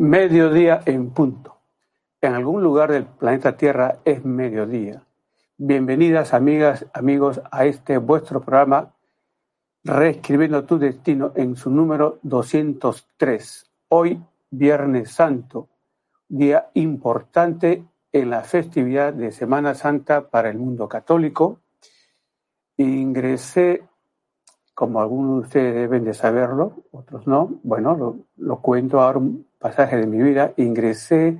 Mediodía en punto. En algún lugar del planeta Tierra es mediodía. Bienvenidas amigas, amigos a este vuestro programa Reescribiendo tu destino en su número 203. Hoy, Viernes Santo, día importante en la festividad de Semana Santa para el mundo católico. Ingresé, como algunos de ustedes deben de saberlo, otros no, bueno, lo, cuento ahora un pasaje de mi vida, ingresé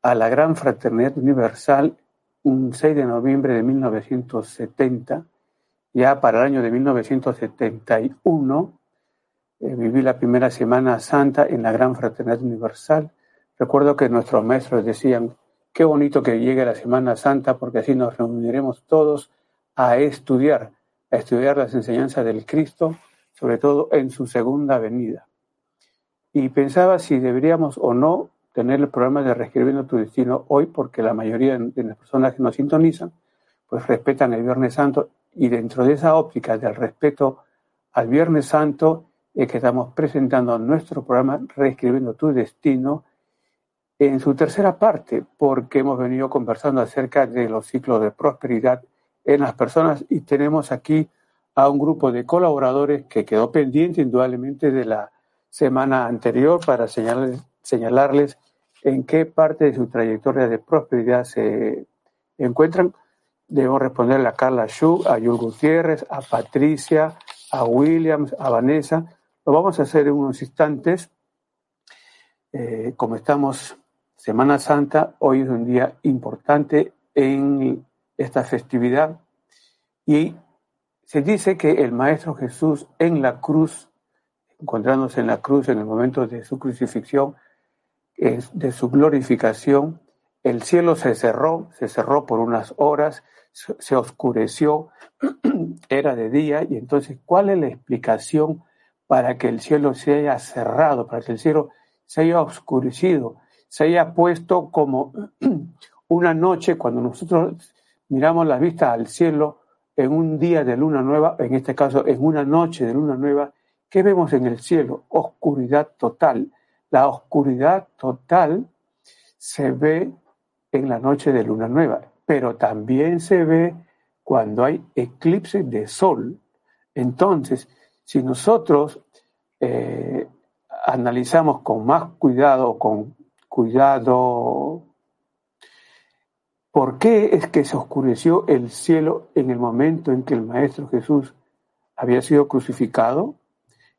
a la Gran Fraternidad Universal un 6 de noviembre de 1970, ya para el año de 1971, eh, viví la primera Semana Santa en la Gran Fraternidad Universal. Recuerdo que nuestros maestros decían, qué bonito que llegue la Semana Santa porque así nos reuniremos todos a estudiar, a estudiar las enseñanzas del Cristo, sobre todo en su segunda venida. Y pensaba si deberíamos o no tener el programa de Reescribiendo tu Destino hoy, porque la mayoría de las personas que nos sintonizan, pues respetan el Viernes Santo y dentro de esa óptica del respeto al Viernes Santo es que estamos presentando nuestro programa Reescribiendo tu Destino en su tercera parte, porque hemos venido conversando acerca de los ciclos de prosperidad en las personas y tenemos aquí a un grupo de colaboradores que quedó pendiente indudablemente de la semana anterior para señalarles, señalarles en qué parte de su trayectoria de prosperidad se encuentran. Debo responderle a Carla Shu, a Yul Gutiérrez, a Patricia, a Williams, a Vanessa. Lo vamos a hacer en unos instantes. Eh, como estamos Semana Santa, hoy es un día importante en esta festividad. Y se dice que el Maestro Jesús en la cruz, encontrándose en la cruz en el momento de su crucifixión, de su glorificación, el cielo se cerró, se cerró por unas horas, se oscureció, era de día, y entonces, ¿cuál es la explicación para que el cielo se haya cerrado, para que el cielo se haya oscurecido, se haya puesto como una noche cuando nosotros miramos la vista al cielo en un día de luna nueva, en este caso en una noche de luna nueva, ¿qué vemos en el cielo? Oscuridad total. La oscuridad total se ve en la noche de luna nueva, pero también se ve cuando hay eclipse de sol. Entonces, si nosotros eh, analizamos con más cuidado, con cuidado, ¿por qué es que se oscureció el cielo en el momento en que el Maestro Jesús había sido crucificado?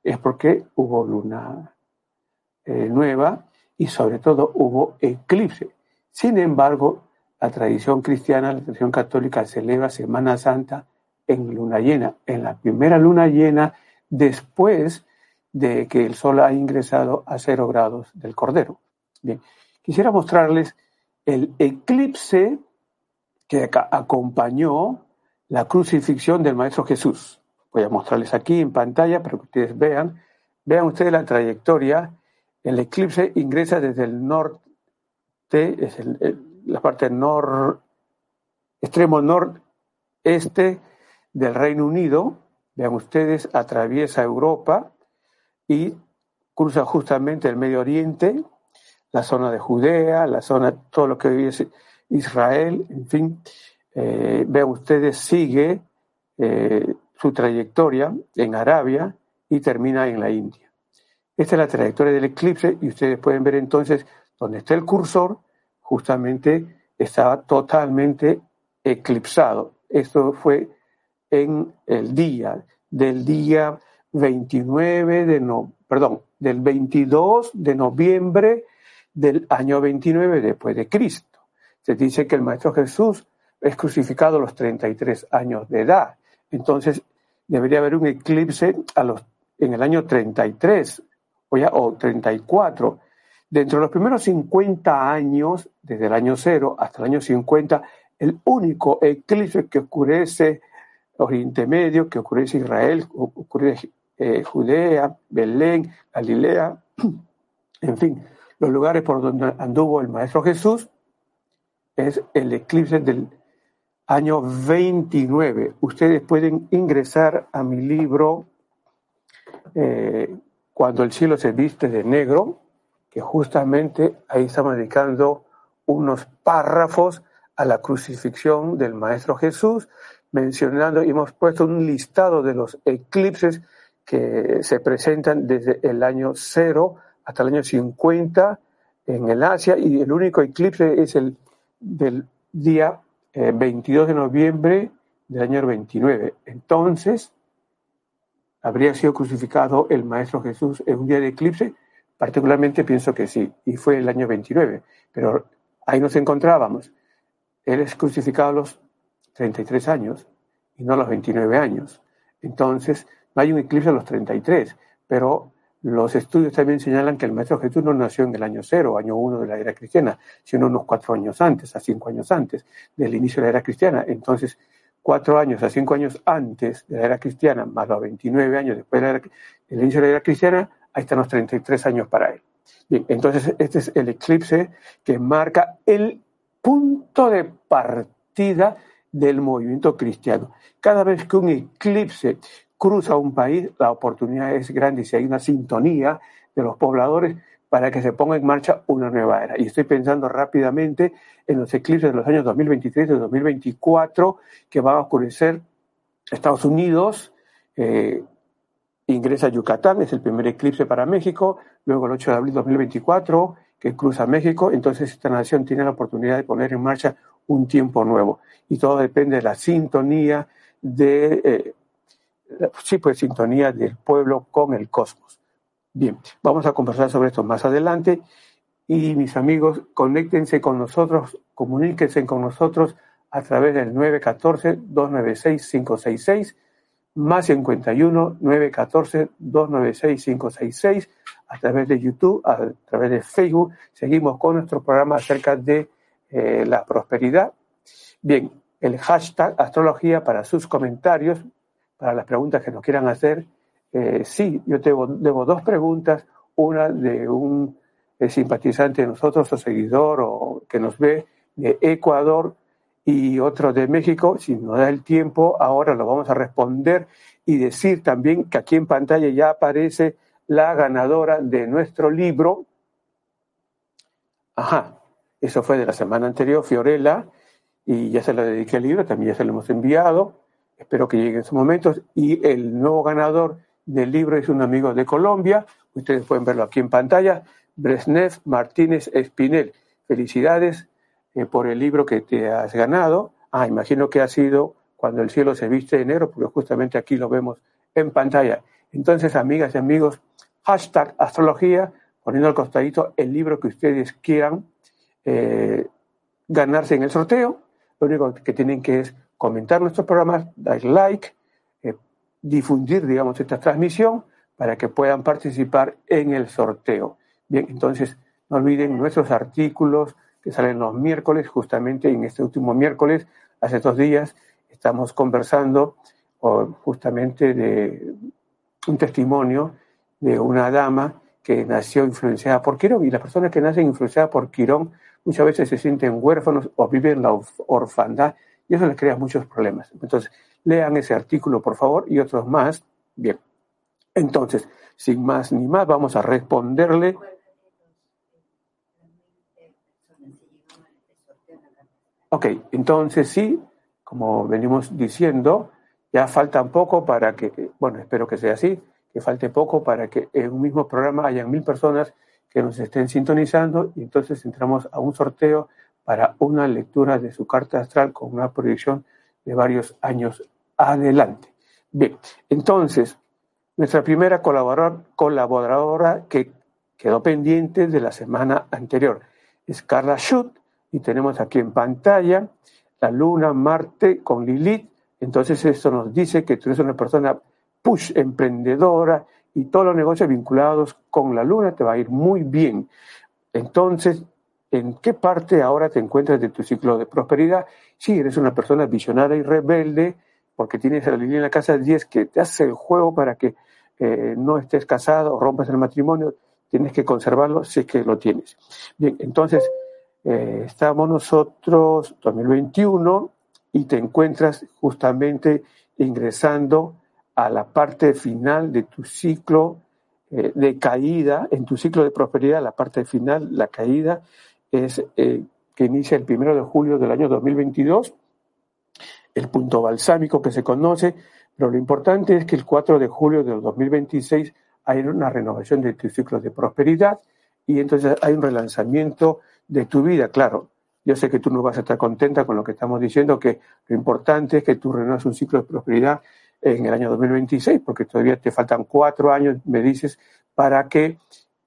Es porque hubo luna eh, nueva y sobre todo hubo eclipse. Sin embargo, la tradición cristiana, la tradición católica celebra Semana Santa en luna llena, en la primera luna llena después de que el sol ha ingresado a cero grados del Cordero. Bien, quisiera mostrarles el eclipse que acompañó la crucifixión del Maestro Jesús. Voy a mostrarles aquí en pantalla para que ustedes vean. Vean ustedes la trayectoria el eclipse ingresa desde el norte, es la parte nor, extremo noreste del Reino Unido. Vean ustedes, atraviesa Europa y cruza justamente el Medio Oriente, la zona de Judea, la zona, todo lo que hoy Israel, en fin. Eh, vean ustedes, sigue eh, su trayectoria en Arabia y termina en la India. Esta es la trayectoria del eclipse y ustedes pueden ver entonces donde está el cursor, justamente estaba totalmente eclipsado. Esto fue en el día del día 29 de no, perdón, del 22 de noviembre del año 29 después de Cristo. Se dice que el Maestro Jesús es crucificado a los 33 años de edad. Entonces, debería haber un eclipse en el año 33 o, ya, o 34. Dentro de los primeros 50 años, desde el año 0 hasta el año 50, el único eclipse que oscurece Oriente Medio, que oscurece Israel, ocurre eh, Judea, Belén, Galilea, en fin, los lugares por donde anduvo el Maestro Jesús, es el eclipse del año 29. Ustedes pueden ingresar a mi libro eh, cuando el cielo se viste de negro, que justamente ahí estamos dedicando unos párrafos a la crucifixión del Maestro Jesús, mencionando y hemos puesto un listado de los eclipses que se presentan desde el año 0 hasta el año 50 en el Asia y el único eclipse es el del día 22 eh, de noviembre del año 29. Entonces, ¿habría sido crucificado el Maestro Jesús en un día de eclipse? Particularmente pienso que sí, y fue el año 29, pero ahí nos encontrábamos. Él es crucificado a los 33 años y no a los 29 años. Entonces, no hay un eclipse a los 33, pero los estudios también señalan que el Maestro Jesús no nació en el año cero, año uno de la era cristiana, sino unos cuatro años antes, a cinco años antes del inicio de la era cristiana. Entonces, cuatro años a cinco años antes de la era cristiana, más los 29 años después del inicio de la era cristiana, ahí están los 33 años para él. Entonces este es el eclipse que marca el punto de partida del movimiento cristiano. Cada vez que un eclipse cruza un país, la oportunidad es grande y si hay una sintonía de los pobladores para que se ponga en marcha una nueva era. Y estoy pensando rápidamente en los eclipses de los años 2023 y 2024 que van a oscurecer Estados Unidos, eh, ingresa Yucatán, es el primer eclipse para México, luego el 8 de abril de 2024 que cruza México, entonces esta nación tiene la oportunidad de poner en marcha un tiempo nuevo. Y todo depende de la sintonía de, eh, sí, pues sintonía del pueblo con el cosmos. Bien, vamos a conversar sobre esto más adelante y mis amigos, conéctense con nosotros, comuníquense con nosotros a través del 914-296-566, más 51 914-296-566, a través de YouTube, a través de Facebook. Seguimos con nuestro programa acerca de eh, la prosperidad. Bien, el hashtag astrología para sus comentarios, para las preguntas que nos quieran hacer. Eh, sí, yo debo, debo, dos preguntas, una de un eh, simpatizante de nosotros o seguidor o que nos ve de Ecuador y otro de México. Si nos da el tiempo, ahora lo vamos a responder y decir también que aquí en pantalla ya aparece la ganadora de nuestro libro. Ajá, eso fue de la semana anterior, Fiorella, y ya se le dediqué el libro, también ya se lo hemos enviado. Espero que llegue en su momentos. Y el nuevo ganador del libro es un amigo de Colombia. Ustedes pueden verlo aquí en pantalla. Bresnev Martínez Espinel. Felicidades eh, por el libro que te has ganado. Ah, imagino que ha sido cuando el cielo se viste de negro, porque justamente aquí lo vemos en pantalla. Entonces, amigas y amigos, hashtag astrología, poniendo al costadito el libro que ustedes quieran eh, ganarse en el sorteo. Lo único que tienen que es comentar nuestros programas, dar like, eh, difundir, digamos, esta transmisión para que puedan participar en el sorteo. Bien, entonces no olviden nuestros artículos que salen los miércoles, justamente en este último miércoles, hace dos días, estamos conversando justamente de un testimonio de una dama que nació influenciada por Quirón y las personas que nacen influenciadas por Quirón muchas veces se sienten huérfanos o viven la orfandad y eso les crea muchos problemas. Entonces, lean ese artículo, por favor, y otros más. Bien. Entonces, sin más ni más, vamos a responderle. Ok, entonces sí, como venimos diciendo, ya falta poco para que, bueno, espero que sea así, que falte poco para que en un mismo programa hayan mil personas que nos estén sintonizando y entonces entramos a un sorteo para una lectura de su carta astral con una proyección de varios años adelante. Bien, entonces, nuestra primera colaboradora que quedó pendiente de la semana anterior es Carla Schutt y tenemos aquí en pantalla la luna, Marte con Lilith. Entonces esto nos dice que tú eres una persona push, emprendedora, y todos los negocios vinculados con la luna te va a ir muy bien. Entonces, ¿en qué parte ahora te encuentras de tu ciclo de prosperidad? Si eres una persona visionaria y rebelde, porque tienes a la línea en la casa 10 que te hace el juego para que eh, no estés casado o rompas el matrimonio, tienes que conservarlo si es que lo tienes. Bien, entonces, eh, estamos nosotros 2021 y te encuentras justamente ingresando a la parte final de tu ciclo eh, de caída en tu ciclo de prosperidad, la parte final, la caída es eh, que inicia el primero de julio del año 2022, el punto balsámico que se conoce, pero lo importante es que el 4 de julio del 2026 hay una renovación de tu ciclo de prosperidad y entonces hay un relanzamiento de tu vida, claro. Yo sé que tú no vas a estar contenta con lo que estamos diciendo, que lo importante es que tú renuevas un ciclo de prosperidad en el año 2026, porque todavía te faltan cuatro años, me dices, para que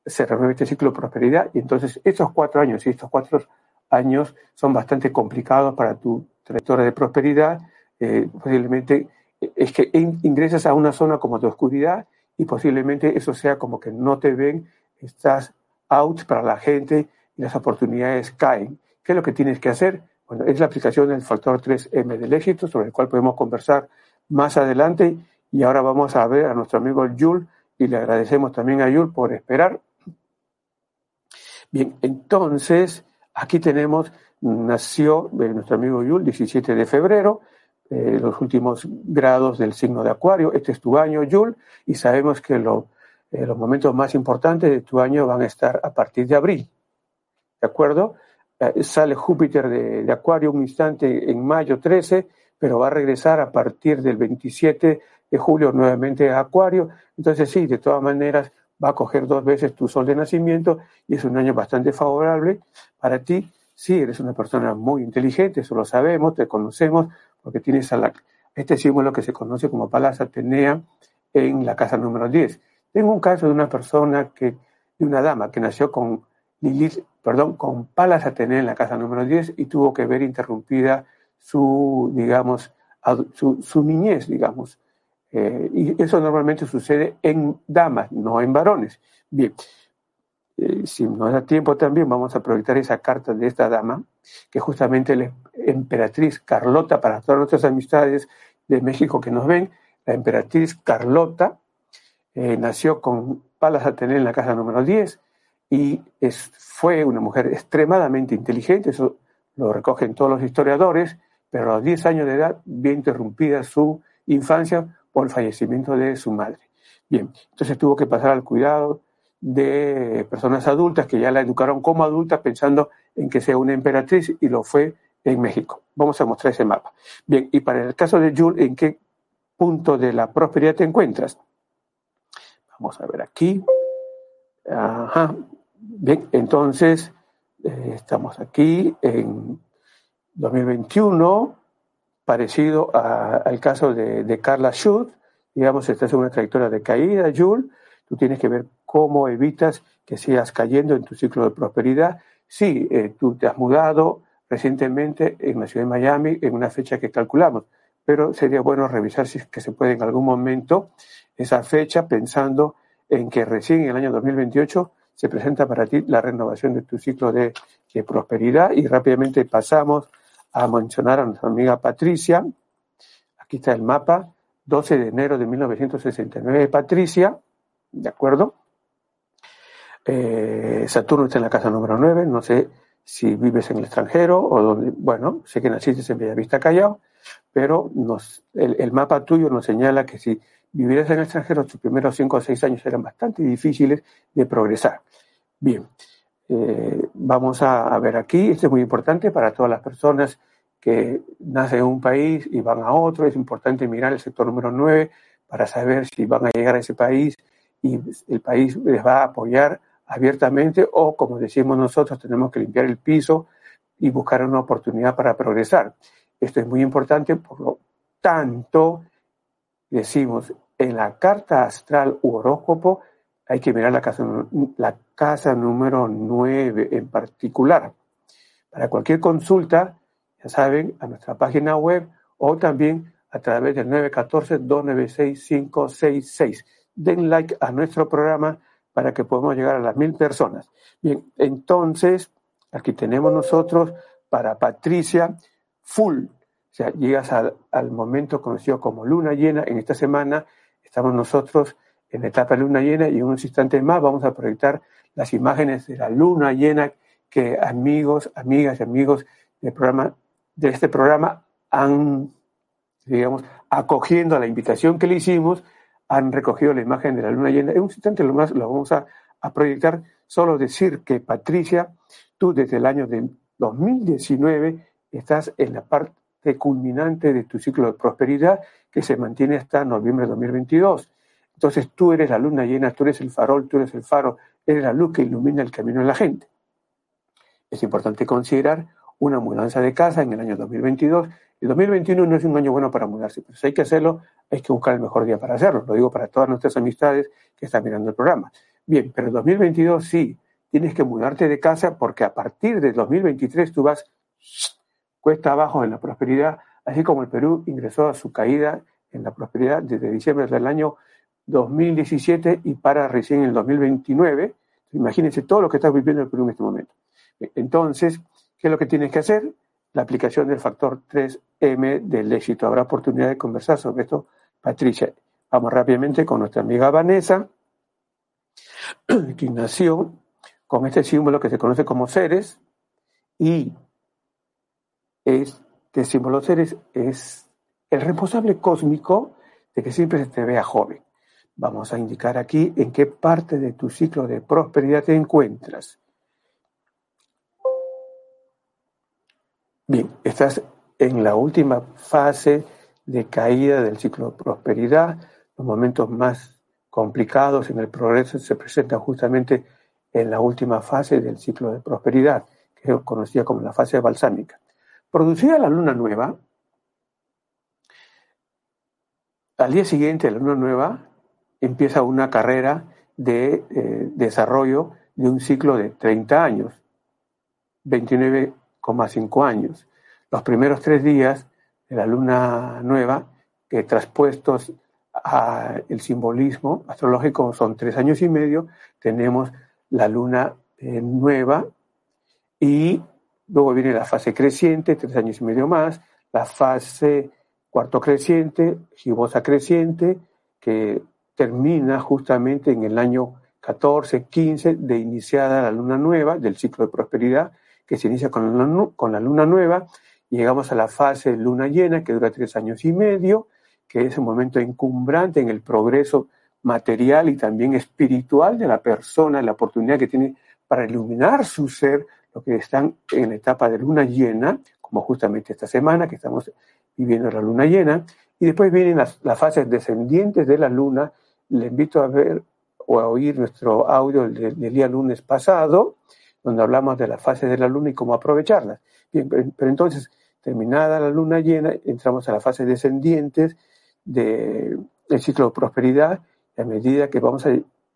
se renueve este ciclo de prosperidad. Y entonces estos cuatro años y estos cuatro años son bastante complicados para tu trayectoria de prosperidad. Eh, posiblemente es que ingresas a una zona como de oscuridad y posiblemente eso sea como que no te ven, estás out para la gente y las oportunidades caen. ¿Qué es lo que tienes que hacer? Bueno, es la aplicación del factor 3M del éxito, sobre el cual podemos conversar más adelante. Y ahora vamos a ver a nuestro amigo Yul y le agradecemos también a Yul por esperar. Bien, entonces aquí tenemos, nació eh, nuestro amigo Yul 17 de febrero, eh, los últimos grados del signo de Acuario. Este es tu año, Yul, y sabemos que lo, eh, los momentos más importantes de tu año van a estar a partir de abril. ¿De acuerdo? sale Júpiter de, de Acuario un instante en mayo 13 pero va a regresar a partir del 27 de julio nuevamente a Acuario. Entonces sí, de todas maneras va a coger dos veces tu sol de nacimiento y es un año bastante favorable para ti. Sí, eres una persona muy inteligente, eso lo sabemos, te conocemos, porque tienes a este símbolo que se conoce como Palas Atenea en la casa número 10. Tengo un caso de una persona que, de una dama que nació con Lilith, perdón, con Palas Atenea en la casa número 10 y tuvo que ver interrumpida su, digamos, su, niñez, digamos. Eh, y eso normalmente sucede en damas, no en varones. Bien, eh, si nos da tiempo también, vamos a proyectar esa carta de esta dama, que justamente la emperatriz Carlota, para todas nuestras amistades de México que nos ven, la emperatriz Carlota eh, nació con palas a tener en la casa número 10 y fue una mujer extremadamente inteligente, eso lo recogen todos los historiadores, pero a los 10 años de edad vio interrumpida su infancia por el fallecimiento de su madre. Bien, entonces tuvo que pasar al cuidado de personas adultas que ya la educaron como adulta pensando en que sea una emperatriz y lo fue en México. Vamos a mostrar ese mapa. Bien, y para el caso de Jules, ¿en qué punto de la prosperidad te encuentras? Vamos a ver aquí. Ajá. Bien, entonces eh, estamos aquí en 2021, parecido al caso de, Carla Schultz, digamos, estás en una trayectoria de caída, Jules, tú tienes que ver cómo evitas que sigas cayendo en tu ciclo de prosperidad. Sí, eh, tú te has mudado recientemente en la ciudad de Miami en una fecha que calculamos, pero sería bueno revisar si que se puede en algún momento esa fecha pensando en que recién en el año 2028 se presenta para ti la renovación de tu ciclo de prosperidad y rápidamente pasamos a mencionar a nuestra amiga Patricia. Aquí está el mapa, 12 de enero de 1969, Patricia, ¿de acuerdo? Eh, Saturno está en la casa número 9, no sé si vives en el extranjero o donde, bueno, sé que naciste en Bellavista Callao, pero nos, el, mapa tuyo nos señala que si vivieras en el extranjero, tus primeros 5 o 6 años eran bastante difíciles de progresar. Bien, eh, vamos a, ver aquí, esto es muy importante para todas las personas que nacen en un país y van a otro, es importante mirar el sector número 9 para saber si van a llegar a ese país y el país les va a apoyar abiertamente o, como decimos nosotros, tenemos que limpiar el piso y buscar una oportunidad para progresar. Esto es muy importante, por lo tanto, decimos, en la carta astral u horóscopo hay que mirar la la casa número 9 en particular. Para cualquier consulta, ya saben, a nuestra página web o también a través del 914-296-566. Den like a nuestro programa para que podamos llegar a las mil personas. Bien, entonces, aquí tenemos nosotros para Patricia, full. O sea, llegas al, al momento conocido como luna llena. En esta semana estamos nosotros en la etapa luna llena y en unos instantes más vamos a proyectar las imágenes de la luna llena que amigos, amigas y amigos del programa, de este programa han, digamos, acogiendo a la invitación que le hicimos, han recogido la imagen de la luna llena. En un instante lo, más, lo vamos a, a proyectar. Solo decir que, Patricia, tú desde el año de 2019 estás en la parte culminante de tu ciclo de prosperidad que se mantiene hasta noviembre de 2022. Entonces tú eres la luna llena, tú eres el farol, tú eres el faro, eres la luz que ilumina el camino de la gente. Es importante considerar una mudanza de casa en el año 2022. El 2021 no es un año bueno para mudarse, pero si hay que hacerlo, hay que buscar el mejor día para hacerlo. Lo digo para todas nuestras amistades que están mirando el programa. Bien, pero el 2022 sí, tienes que mudarte de casa porque a partir del 2023 tú vas cuesta abajo en la prosperidad, así como el Perú ingresó a su caída en la prosperidad desde diciembre del año 2017 y para recién en el 2029. Imagínense todo lo que está viviendo el Perú en este momento. Entonces, ¿qué es lo que tienes que hacer? La aplicación del factor 3M del éxito. Habrá oportunidad de conversar sobre esto, Patricia. Vamos rápidamente con nuestra amiga Vanessa, que nació con este símbolo que se conoce como Ceres y este símbolo Ceres es el responsable cósmico de que siempre se te vea joven. Vamos a indicar aquí en qué parte de tu ciclo de prosperidad te encuentras. Bien, estás en la última fase de caída del ciclo de prosperidad. Los momentos más complicados en el progreso se presentan justamente en la última fase del ciclo de prosperidad, que es conocida como la fase balsámica. Producida la luna nueva, al día siguiente la luna nueva empieza una carrera de eh, desarrollo de un ciclo de 30 años, 29,5 años. Los primeros tres días de la luna nueva, que traspuestos al simbolismo astrológico son tres años y medio, tenemos la luna eh, nueva y luego viene la fase creciente, tres años y medio más, la fase cuarto creciente, gibosa creciente, que termina justamente en el año 14, 15 de iniciada la luna nueva del ciclo de prosperidad, que se inicia con la, luna nueva, llegamos a la fase luna llena, que dura tres años y medio, que es un momento encumbrante en el progreso material y también espiritual de la persona, la oportunidad que tiene para iluminar su ser, lo que están en la etapa de luna llena, como justamente esta semana que estamos viviendo la luna llena, y después vienen las, fases descendientes de la luna. Le invito a ver o a oír nuestro audio del, día lunes pasado, donde hablamos de las fases de la luna y cómo aprovecharlas. Pero, entonces, terminada la luna llena, entramos a las fases descendientes del ciclo de prosperidad a medida que vamos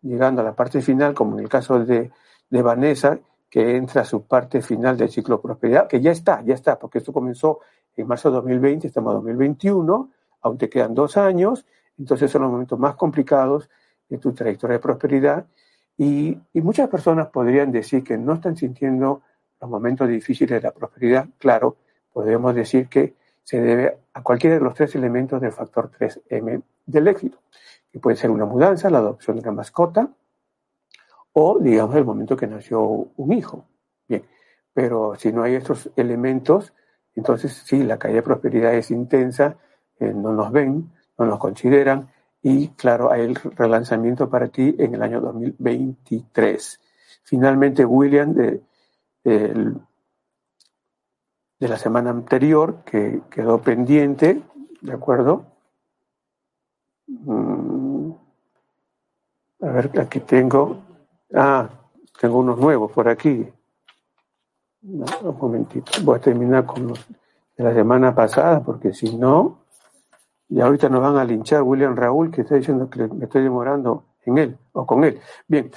llegando a la parte final, como en el caso de, de Vanessa, que entra a su parte final del ciclo de prosperidad, que ya está, ya está, porque esto comenzó en marzo de 2020, estamos en 2021, aún te quedan dos años, entonces son los momentos más complicados de tu trayectoria de prosperidad y, y muchas personas podrían decir que no están sintiendo los momentos difíciles de la prosperidad. Claro, podemos decir que se debe a cualquiera de los tres elementos del factor 3M del éxito que puede ser una mudanza, la adopción de una mascota, o digamos el momento que nació un hijo. Bien, pero si no hay estos elementos, entonces sí, la caída de prosperidad es intensa, eh, no nos ven, no nos consideran, y claro, hay el relanzamiento para ti en el año 2023. Finalmente, William, de, de, la semana anterior, que quedó pendiente, ¿de acuerdo? Mm. A ver, aquí tengo. Ah, tengo unos nuevos por aquí. un momentito. Voy a terminar con los de la semana pasada, porque si no, y ahorita nos van a linchar William Raúl, que está diciendo que me estoy demorando en él o con él. Bien.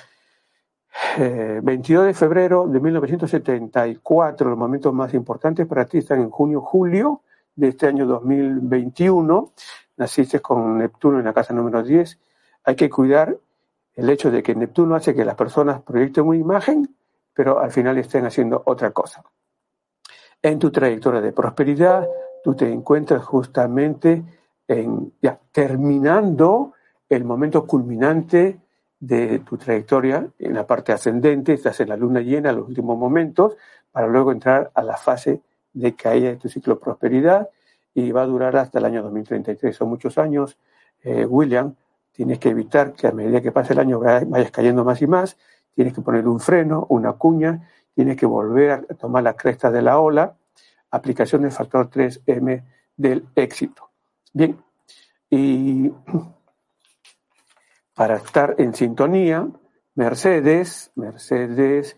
22 eh, de febrero de 1974, los momentos más importantes para ti están en junio-julio de este año 2021 naciste con Neptuno en la casa número 10, hay que cuidar el hecho de que Neptuno hace que las personas proyecten una imagen, pero al final estén haciendo otra cosa. En tu trayectoria de prosperidad, tú te encuentras justamente en, ya terminando el momento culminante de tu trayectoria en la parte ascendente, estás en la luna llena, los últimos momentos, para luego entrar a la fase de caída de tu ciclo de prosperidad y va a durar hasta el año 2033. Son muchos años, eh, William, Tienes que evitar que a medida que pase el año vayas cayendo más y más. Tienes que poner un freno, una cuña. Tienes que volver a tomar la cresta de la ola. Aplicación del factor 3M del éxito. Bien, y para estar en sintonía, Mercedes, Mercedes,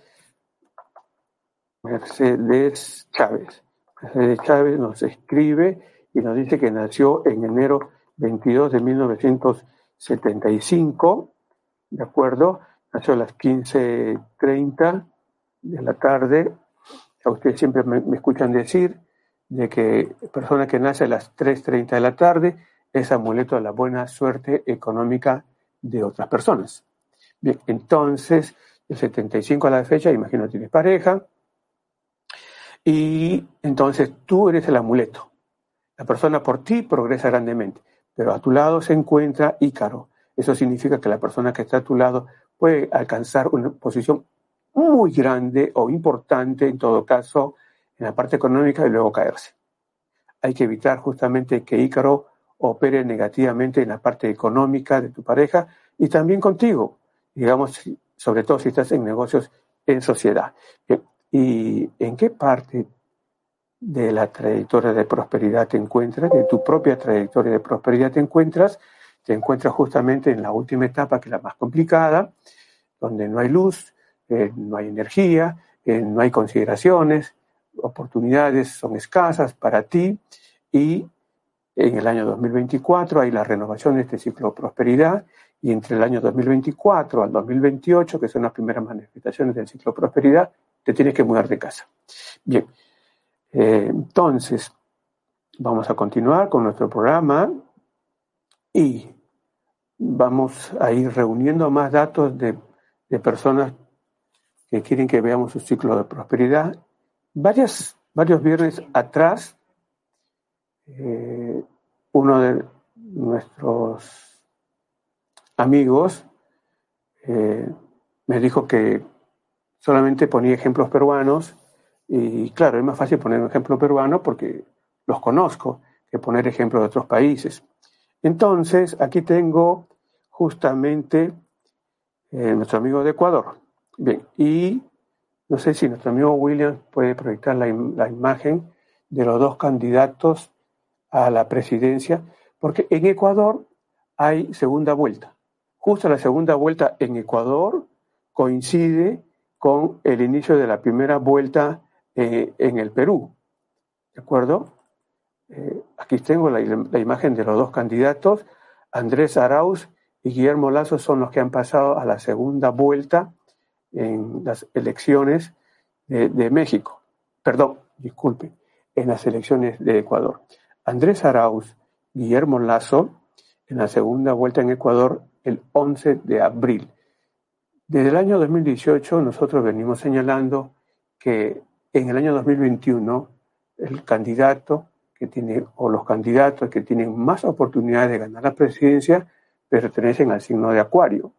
Mercedes Chávez. Mercedes Chávez nos escribe y nos dice que nació en enero 22 de 1975, ¿de acuerdo? Nació a las 15.30 de la tarde. A ustedes siempre me, me escuchan decir de que persona que nace a las 3.30 de la tarde es amuleto de la buena suerte económica de otras personas. Bien, entonces, el 75 a la fecha, imagino tienes pareja, y entonces tú eres el amuleto. La persona por ti progresa grandemente, pero a tu lado se encuentra Ícaro. Eso significa que la persona que está a tu lado puede alcanzar una posición muy grande o importante, en todo caso, en la parte económica y luego caerse. Hay que evitar justamente que Ícaro opere negativamente en la parte económica de tu pareja y también contigo, digamos, sobre todo si estás en negocios en sociedad. ¿Y en qué parte de la trayectoria de prosperidad te encuentras, de tu propia trayectoria de prosperidad te encuentras? Te encuentras justamente en la última etapa, que es la más complicada, donde no hay luz, eh, no hay energía, eh, no hay consideraciones, oportunidades son escasas para ti y en el año 2024 hay la renovación de este ciclo de prosperidad y entre el año 2024 al 2028, que son las primeras manifestaciones del ciclo de prosperidad, te tienes que mudar de casa. Bien, eh, entonces vamos a continuar con nuestro programa y vamos a ir reuniendo más datos de, de personas que quieren que veamos su ciclo de prosperidad. Varias, varios viernes atrás, eh, uno de nuestros amigos eh, me dijo que solamente ponía ejemplos peruanos y claro, es más fácil poner un ejemplo peruano porque los conozco que poner ejemplos de otros países. Entonces, aquí tengo justamente eh, nuestro amigo de Ecuador. Bien, y no sé si nuestro amigo William puede proyectar la, la imagen de los dos candidatos a la presidencia, porque en Ecuador hay segunda vuelta. Justo la segunda vuelta en Ecuador coincide con el inicio de la primera vuelta eh, en el Perú. ¿De acuerdo? Eh, aquí tengo la, la, imagen de los dos candidatos. Andrés Arauz y Guillermo Lazo son los que han pasado a la segunda vuelta en las elecciones de, México. Perdón, disculpe, en las elecciones de Ecuador. Andrés Arauz, Guillermo Lazo, en la segunda vuelta en Ecuador el 11 de abril. Desde el año 2018 nosotros venimos señalando que en el año 2021 el candidato que tiene o los candidatos que tienen más oportunidades de ganar la presidencia pertenecen al signo de Acuario.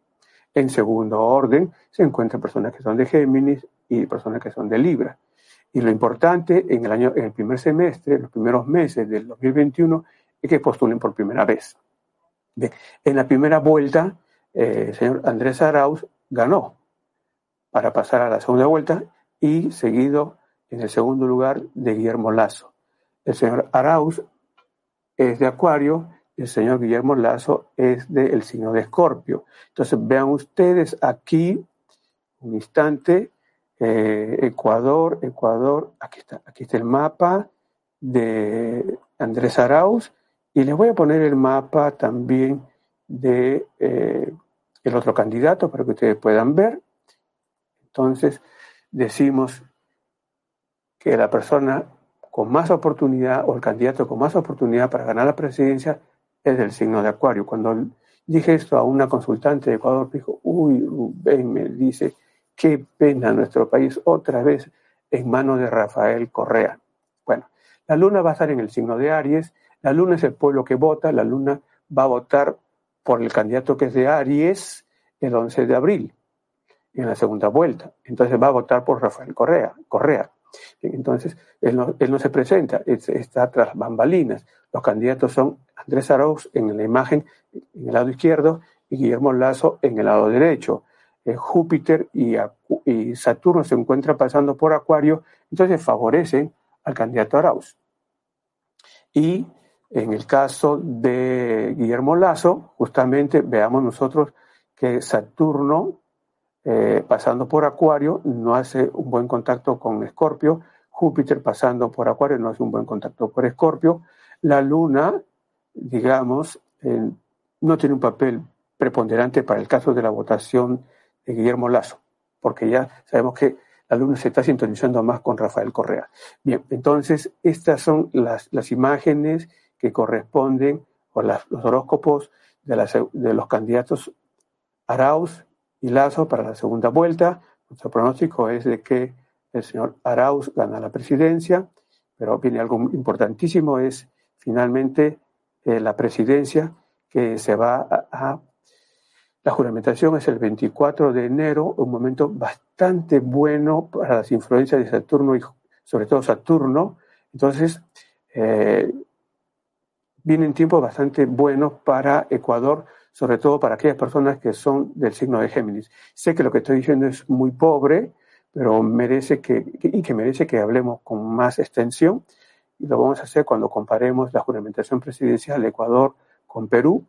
En segundo orden se encuentran personas que son de Géminis y personas que son de Libra. Y lo importante en el año, en el primer semestre, los primeros meses del 2021, es que postulen por primera vez. Bien, en la primera vuelta, eh, el señor Andrés Arauz ganó para pasar a la segunda vuelta y seguido en el segundo lugar de Guillermo Lazo. El señor Arauz es de Acuario el señor Guillermo Lazo es del signo de Escorpio. Entonces vean ustedes aquí un instante eh, Ecuador, Ecuador, aquí está, aquí está el mapa de Andrés Arauz y les voy a poner el mapa también de eh, el otro candidato para que ustedes puedan ver. Entonces, decimos que la persona con más oportunidad o el candidato con más oportunidad para ganar la presidencia es del signo de Acuario. Cuando dije esto a una consultante de Ecuador, dijo, uy, Rubén, me dice, qué pena nuestro país otra vez en manos de Rafael Correa. Bueno, la luna va a estar en el signo de Aries, la luna es el pueblo que vota, la luna va a votar por el candidato que es de Aries el 11 de abril, en la segunda vuelta. Entonces va a votar por Rafael Correa. Correa. Entonces, él no, él no se presenta, está tras bambalinas. Los candidatos son Andrés Arauz en la imagen, en el lado izquierdo, y Guillermo Lazo en el lado derecho. Eh, Júpiter y, y, Saturno se encuentran pasando por Acuario, entonces favorecen al candidato Arauz. Y en el caso de Guillermo Lazo, justamente veamos nosotros que Saturno, eh, pasando por Acuario, no hace un buen contacto con Escorpio, Júpiter pasando por Acuario no hace un buen contacto con Escorpio, la Luna, digamos, no tiene un papel preponderante para el caso de la votación de Guillermo Lazo, porque ya sabemos que la Luna se está sintonizando más con Rafael Correa. Bien, entonces estas son las, las imágenes que corresponden, o los horóscopos de, de los candidatos Arauz y Lazo para la segunda vuelta. Nuestro pronóstico es de que el señor Arauz gana la presidencia, pero viene algo importantísimo, es finalmente eh, la presidencia que se va a, La juramentación es el 24 de enero, un momento bastante bueno para las influencias de Saturno y sobre todo Saturno. Entonces, eh, vienen tiempos bastante buenos para Ecuador, sobre todo para aquellas personas que son del signo de Géminis. Sé que lo que estoy diciendo es muy pobre, pero merece que, y que merece que hablemos con más extensión, y lo vamos a hacer cuando comparemos la juramentación presidencial de Ecuador con Perú,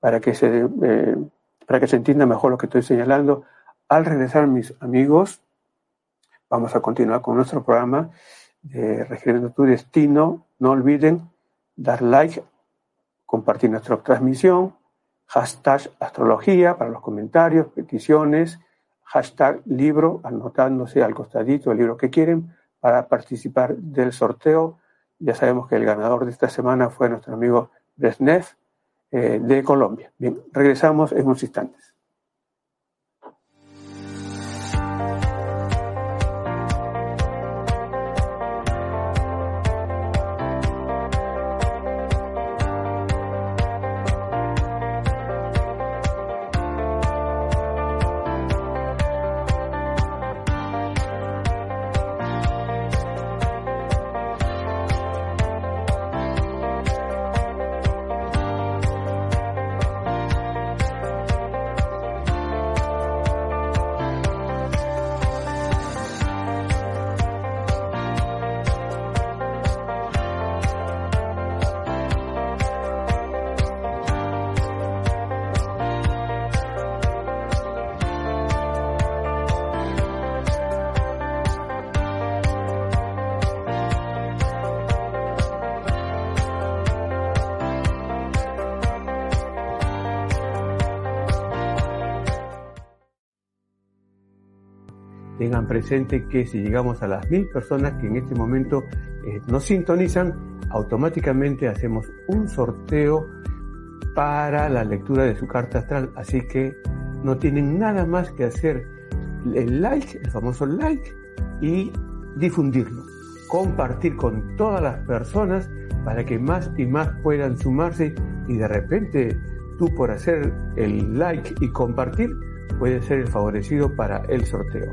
para que se, eh, para que se entienda mejor lo que estoy señalando. Al regresar, mis amigos, vamos a continuar con nuestro programa de Reescribiendo tu Destino. No olviden dar like, compartir nuestra transmisión, hashtag astrología para los comentarios, peticiones, hashtag libro, anotándose al costadito el libro que quieren para participar del sorteo. Ya sabemos que el ganador de esta semana fue nuestro amigo Bresnev eh, de Colombia. Bien, regresamos en unos instantes. Tengan presente que si llegamos a las mil personas que en este momento eh, nos sintonizan, automáticamente hacemos un sorteo para la lectura de su carta astral. Así que no tienen nada más que hacer el like, el famoso like, y difundirlo. Compartir con todas las personas para que más y más puedan sumarse y de repente tú por hacer el like y compartir puedes ser el favorecido para el sorteo.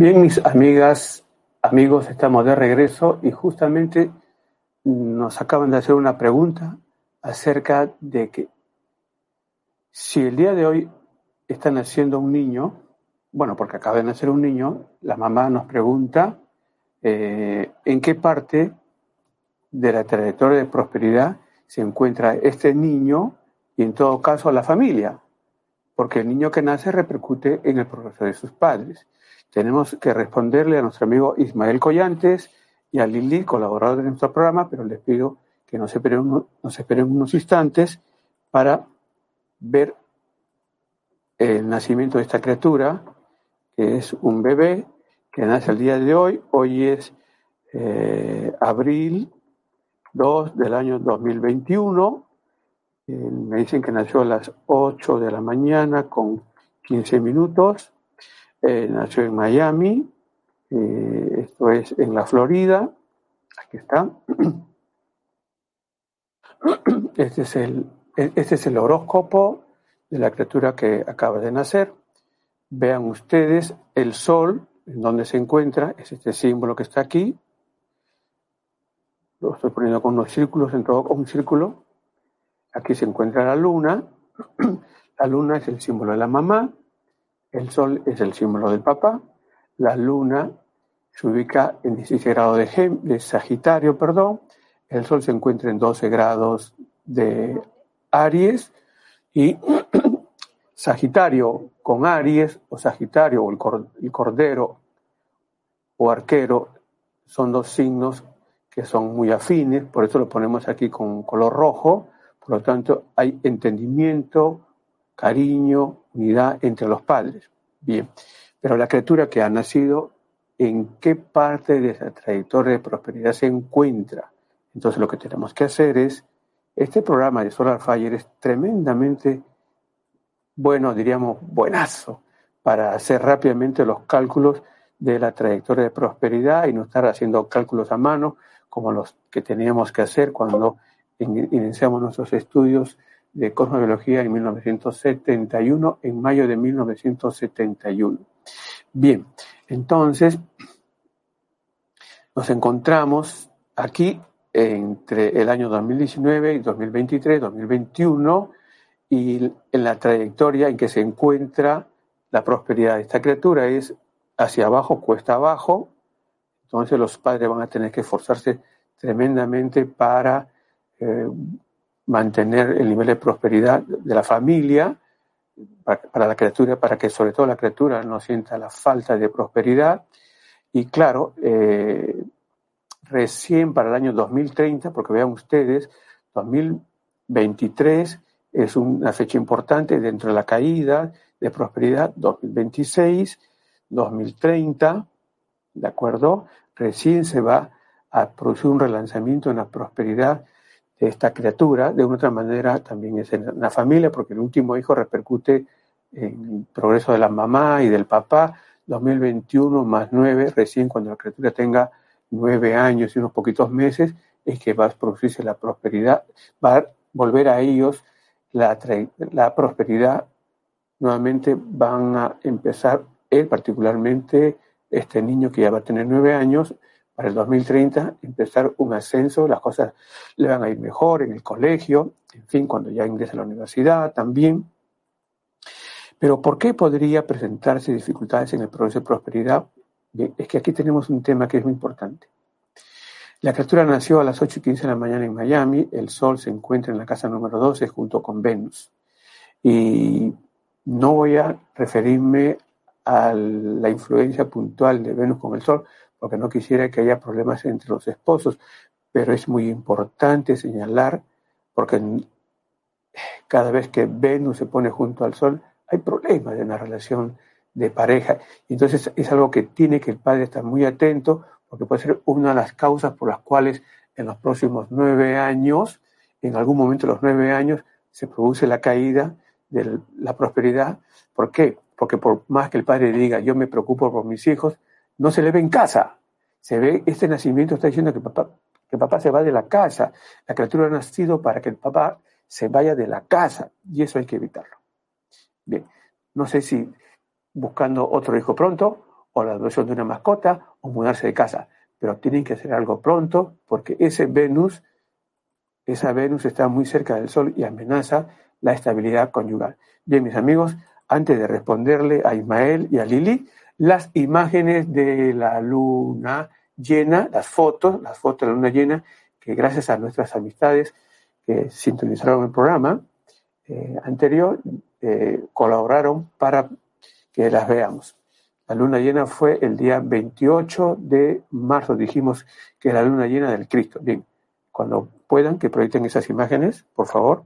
Bien, mis amigas, amigos, estamos de regreso y justamente nos acaban de hacer una pregunta acerca de que si el día de hoy está naciendo un niño, bueno, porque acaba de nacer un niño, la mamá nos pregunta eh, en qué parte de la trayectoria de prosperidad se encuentra este niño y en todo caso la familia, porque el niño que nace repercute en el progreso de sus padres. Tenemos que responderle a nuestro amigo Ismael Collantes y a Lili, colaborador de nuestro programa, pero les pido que nos esperen, nos esperen unos instantes para ver el nacimiento de esta criatura, que es un bebé que nace el día de hoy. Hoy es eh, abril 2 del año 2021. Eh, me dicen que nació a las 8 de la mañana con 15 minutos. Eh, nació en Miami, eh, esto es en la Florida. Aquí está. Este es el, este es el horóscopo de la criatura que acaba de nacer. Vean ustedes el sol, en donde se encuentra, es este símbolo que está aquí. Lo estoy poniendo con unos círculos, en todo un círculo. Aquí se encuentra la luna. La luna es el símbolo de la mamá. El sol es el símbolo del papá. La luna se ubica en 16 grados de, Sagitario, perdón. El sol se encuentra en 12 grados de Aries y Sagitario con Aries o Sagitario o el Cordero o Arquero son dos signos que son muy afines, por eso lo ponemos aquí con color rojo, por lo tanto hay entendimiento, cariño, unidad entre los padres. Bien, pero la criatura que ha nacido, ¿en qué parte de esa trayectoria de prosperidad se encuentra? Entonces lo que tenemos que hacer es, este programa de Solar Fire es tremendamente bueno, diríamos buenazo, para hacer rápidamente los cálculos de la trayectoria de prosperidad y no estar haciendo cálculos a mano como los que teníamos que hacer cuando iniciamos nuestros estudios de cosmobiología en 1971, en mayo de 1971. Bien, entonces nos encontramos aquí entre el año 2019 y 2023, 2021, y en la trayectoria en que se encuentra la prosperidad de esta criatura es hacia abajo, cuesta abajo, entonces los padres van a tener que esforzarse tremendamente para eh, mantener el nivel de prosperidad de la familia, para, la criatura, para que sobre todo la criatura no sienta la falta de prosperidad. Y claro, eh, recién para el año 2030, porque vean ustedes, 2023 es una fecha importante dentro de la caída de prosperidad, 2026, 2030, ¿de acuerdo? Recién se va a producir un relanzamiento en la prosperidad esta criatura. De una otra manera también es en la familia, porque el último hijo repercute en el progreso de la mamá y del papá. 2021 más 9, recién cuando la criatura tenga nueve años y unos poquitos meses, es que va a producirse la prosperidad, va a volver a ellos la, la prosperidad. Nuevamente van a empezar, él particularmente, este niño que ya va a tener nueve años, para el 2030 empezar un ascenso, las cosas le van a ir mejor en el colegio, en fin, cuando ya ingrese a la universidad también. Pero ¿por qué podría presentarse dificultades en el proceso de prosperidad? es que aquí tenemos un tema que es muy importante. La criatura nació a las 8 y 15 de la mañana en Miami, el Sol se encuentra en la casa número 12 junto con Venus. Y no voy a referirme a la influencia puntual de Venus con el Sol, porque no quisiera que haya problemas entre los esposos, pero es muy importante señalar, porque cada vez que Venus se pone junto al Sol, hay problemas en la relación de pareja. Entonces es algo que tiene que el padre estar muy atento, porque puede ser una de las causas por las cuales en los próximos nueve años, en algún momento de los nueve años, se produce la caída de la prosperidad. ¿Por qué? Porque por más que el padre diga, yo me preocupo por mis hijos, no se le ve en casa. Se ve, este nacimiento está diciendo que papá, que papá se va de la casa. La criatura ha nacido para que el papá se vaya de la casa y eso hay que evitarlo. Bien, no sé si buscando otro hijo pronto o la adopción de una mascota o mudarse de casa. Pero tienen que hacer algo pronto porque ese Venus, esa Venus está muy cerca del Sol y amenaza la estabilidad conyugal. Bien, mis amigos, antes de responderle a Ismael y a Lili, las imágenes de la luna llena, las fotos, las fotos de la luna llena, que gracias a nuestras amistades que sintonizaron el programa eh, anterior, eh, colaboraron para que las veamos. La luna llena fue el día 28 de marzo, dijimos que la luna llena del Cristo. Bien, cuando puedan que proyecten esas imágenes, por favor.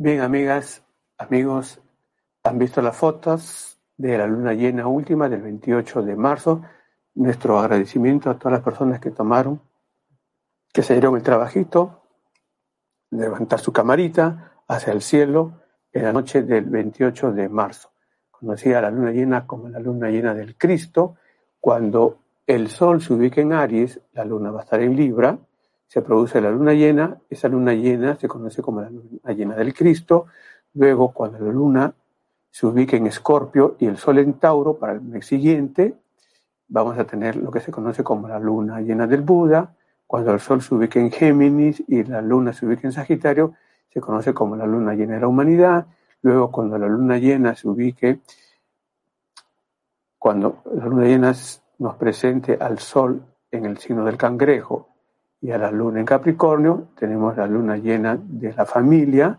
Bien, amigas, amigos, han visto las fotos de la luna llena última del 28 de marzo. Nuestro agradecimiento a todas las personas que tomaron, que se dieron el trabajito, levantar su camarita hacia el cielo en la noche del 28 de marzo. Conocida la luna llena como la luna llena del Cristo. Cuando el sol se ubica en Aries, la luna va a estar en Libra se produce la luna llena, esa luna llena se conoce como la luna llena del Cristo, luego cuando la luna se ubica en Escorpio y el Sol en Tauro para el mes siguiente, vamos a tener lo que se conoce como la luna llena del Buda, cuando el Sol se ubica en Géminis y la luna se ubica en Sagitario, se conoce como la luna llena de la humanidad, luego cuando la luna llena se ubique, cuando la luna llena nos presente al Sol en el signo del cangrejo y a la luna en Capricornio tenemos la luna llena de la familia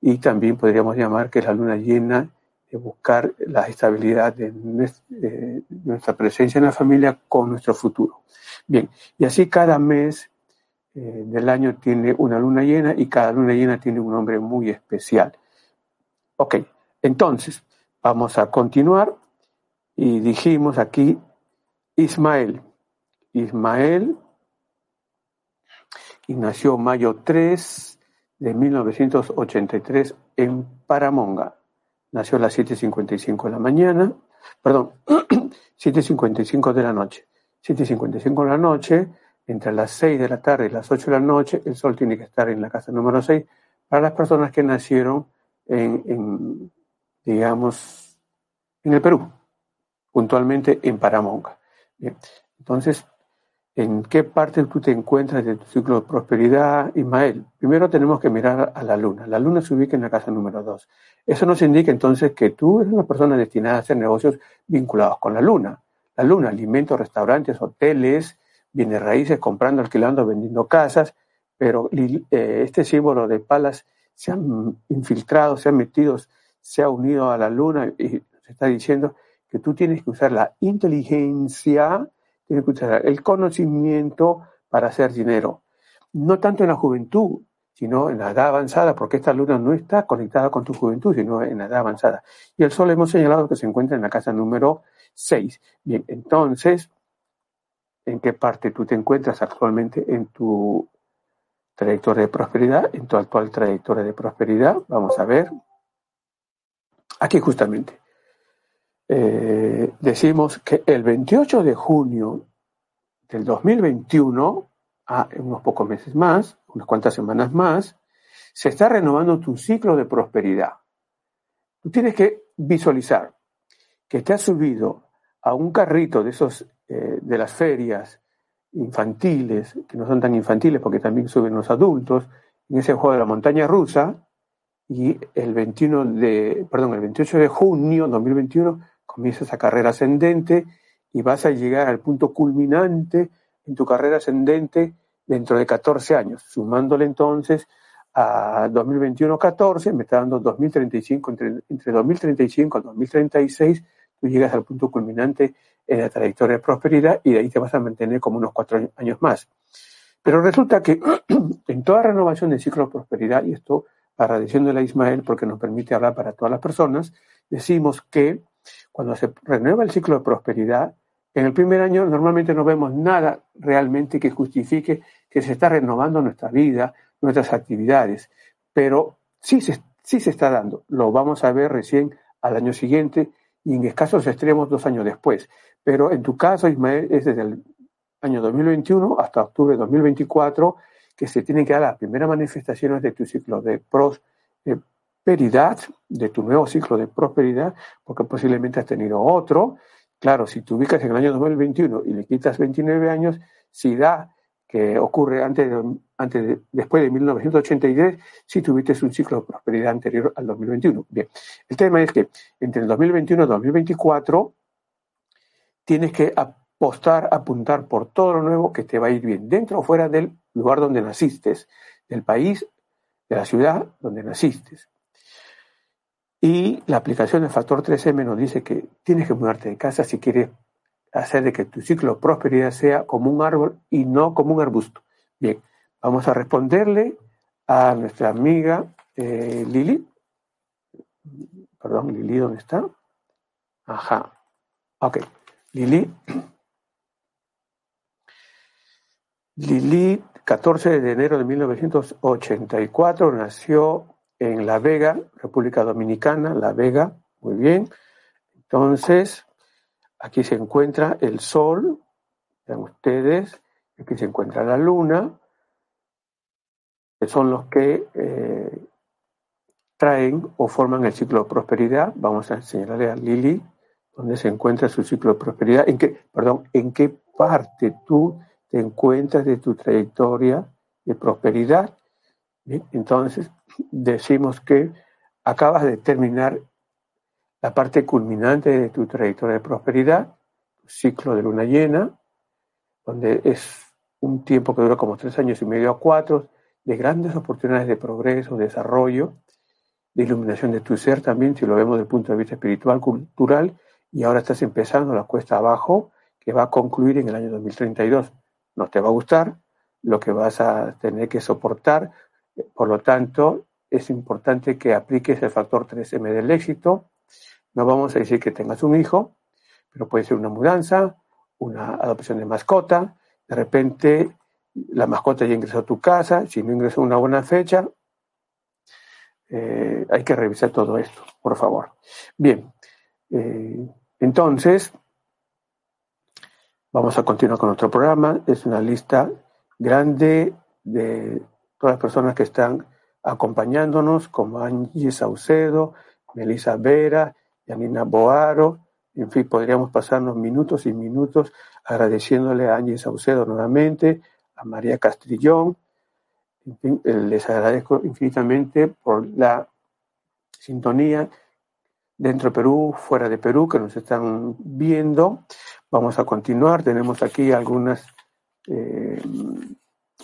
y también podríamos llamar que es la luna llena de buscar la estabilidad de nuestra presencia en la familia con nuestro futuro. Bien, y así cada mes eh, del año tiene una luna llena y cada luna llena tiene un nombre muy especial. Ok, entonces vamos a continuar y dijimos aquí Ismael. Ismael y nació mayo 3 de 1983 en Paramonga. Nació a las 7.55 de la mañana, perdón, 7.55 de la noche. 7.55 de la noche, entre las 6 de la tarde y las 8 de la noche, el sol tiene que estar en la casa número 6 para las personas que nacieron en, en digamos, en el Perú, puntualmente en Paramonga. Bien, entonces, en qué parte tú te encuentras de tu ciclo de prosperidad, Ismael. Primero tenemos que mirar a la luna. La luna se ubica en la casa número dos. Eso nos indica entonces que tú eres una persona destinada a hacer negocios vinculados con la luna. La luna, alimentos, restaurantes, hoteles, viene raíces, comprando, alquilando, vendiendo casas, pero eh, este símbolo de palas se han infiltrado, se han metido, se ha unido a la luna y se está diciendo que tú tienes que usar la inteligencia, tienes que usar el conocimiento para hacer dinero. No tanto en la juventud, sino en la edad avanzada, porque esta luna no está conectada con tu juventud, sino en la edad avanzada. Y el sol hemos señalado que se encuentra en la casa número 6. Bien, entonces, ¿en qué parte tú te encuentras actualmente en tu trayectoria de prosperidad, en tu actual trayectoria de prosperidad? Vamos a ver. Aquí justamente. Eh, decimos que el 28 de junio del 2021, a unos pocos meses más, unas cuantas semanas más, se está renovando tu ciclo de prosperidad. Tú tienes que visualizar que te has subido a un carrito de esos eh, de las ferias infantiles, que no son tan infantiles porque también suben los adultos, en ese juego de la montaña rusa, y el 21 de, perdón, el 28 de junio de 2021 comienza esa carrera ascendente y vas a llegar al punto culminante en tu carrera ascendente dentro de 14 años, sumándole entonces a 2021-14, me está dando 2035, entre, entre 2035 y 2036, tú llegas al punto culminante en la trayectoria de prosperidad y de ahí te vas a mantener como unos cuatro años más. Pero resulta que en toda renovación del ciclo de prosperidad, y esto agradeciéndole a Ismael porque nos permite hablar para todas las personas, decimos que cuando se renueva el ciclo de prosperidad, en el primer año normalmente no vemos nada realmente que justifique que se está renovando nuestra vida, nuestras actividades, pero sí se, sí se está dando. Lo vamos a ver recién al año siguiente y en escasos extremos dos años después. Pero en tu caso, Ismael, es desde el año 2021 hasta octubre de 2024 que se tienen que dar las primeras manifestaciones de tu ciclo de prosperidad, de tu nuevo ciclo de prosperidad, porque posiblemente has tenido otro, Claro, si te ubicas en el año 2021 y le quitas 29 años, si da que ocurre antes, antes después de 1983, si tuviste un ciclo de prosperidad anterior al 2021. Bien, el tema es que entre el 2021 y 2024 tienes que apostar, apuntar por todo lo nuevo que te va a ir bien, dentro o fuera del lugar donde naciste, del país, de la ciudad donde naciste. Y la aplicación del factor 3M nos dice que tienes que mudarte de casa si quieres hacer de que tu ciclo de prosperidad sea como un árbol y no como un arbusto. Bien, vamos a responderle a nuestra amiga eh, Lili. Perdón, Lili, ¿dónde está? Ajá. Ok. Lili. Lili, 14 de enero de 1984, nació en La Vega, República Dominicana, La Vega, muy bien. Entonces, aquí se encuentra el Sol, vean ustedes, aquí se encuentra la Luna, que son los que eh, traen o forman el ciclo de prosperidad. Vamos a enseñarle a Lili dónde se encuentra su ciclo de prosperidad, en qué, perdón, en qué parte tú te encuentras de tu trayectoria de prosperidad. entonces, decimos que acabas de terminar la parte culminante de tu trayectoria de prosperidad, ciclo de luna llena, donde es un tiempo que dura como tres años y medio a cuatro, de grandes oportunidades de progreso, desarrollo, de iluminación de tu ser también, si lo vemos desde el punto de vista espiritual, cultural, y ahora estás empezando la cuesta abajo, que va a concluir en el año 2032. No te va a gustar, lo que vas a tener que soportar, por lo tanto, es importante que apliques el factor 3M del éxito. No vamos a decir que tengas un hijo, pero puede ser una mudanza, una adopción de mascota. De repente, la mascota ya ingresó a tu casa. Si no ingresó una buena fecha, eh, hay que revisar todo esto, por favor. Bien, eh, entonces, vamos a continuar con nuestro programa. Es una lista grande de todas las personas que están acompañándonos como Angie Saucedo, Melissa Vera, Yanina Boaro, en fin, podríamos pasarnos minutos y minutos agradeciéndole a Angie Saucedo nuevamente, a María Castrillón, en fin, eh, les agradezco infinitamente por la sintonía dentro de Perú, fuera de Perú, que nos están viendo. Vamos a continuar, tenemos aquí algunas eh,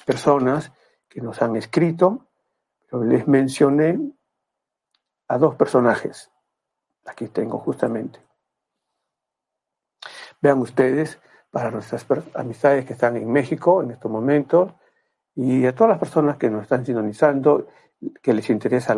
personas que nos han escrito, les mencioné a dos personajes. Aquí tengo justamente. Vean ustedes, para nuestras amistades que están en México en estos momentos y a todas las personas que nos están sintonizando, que les interesa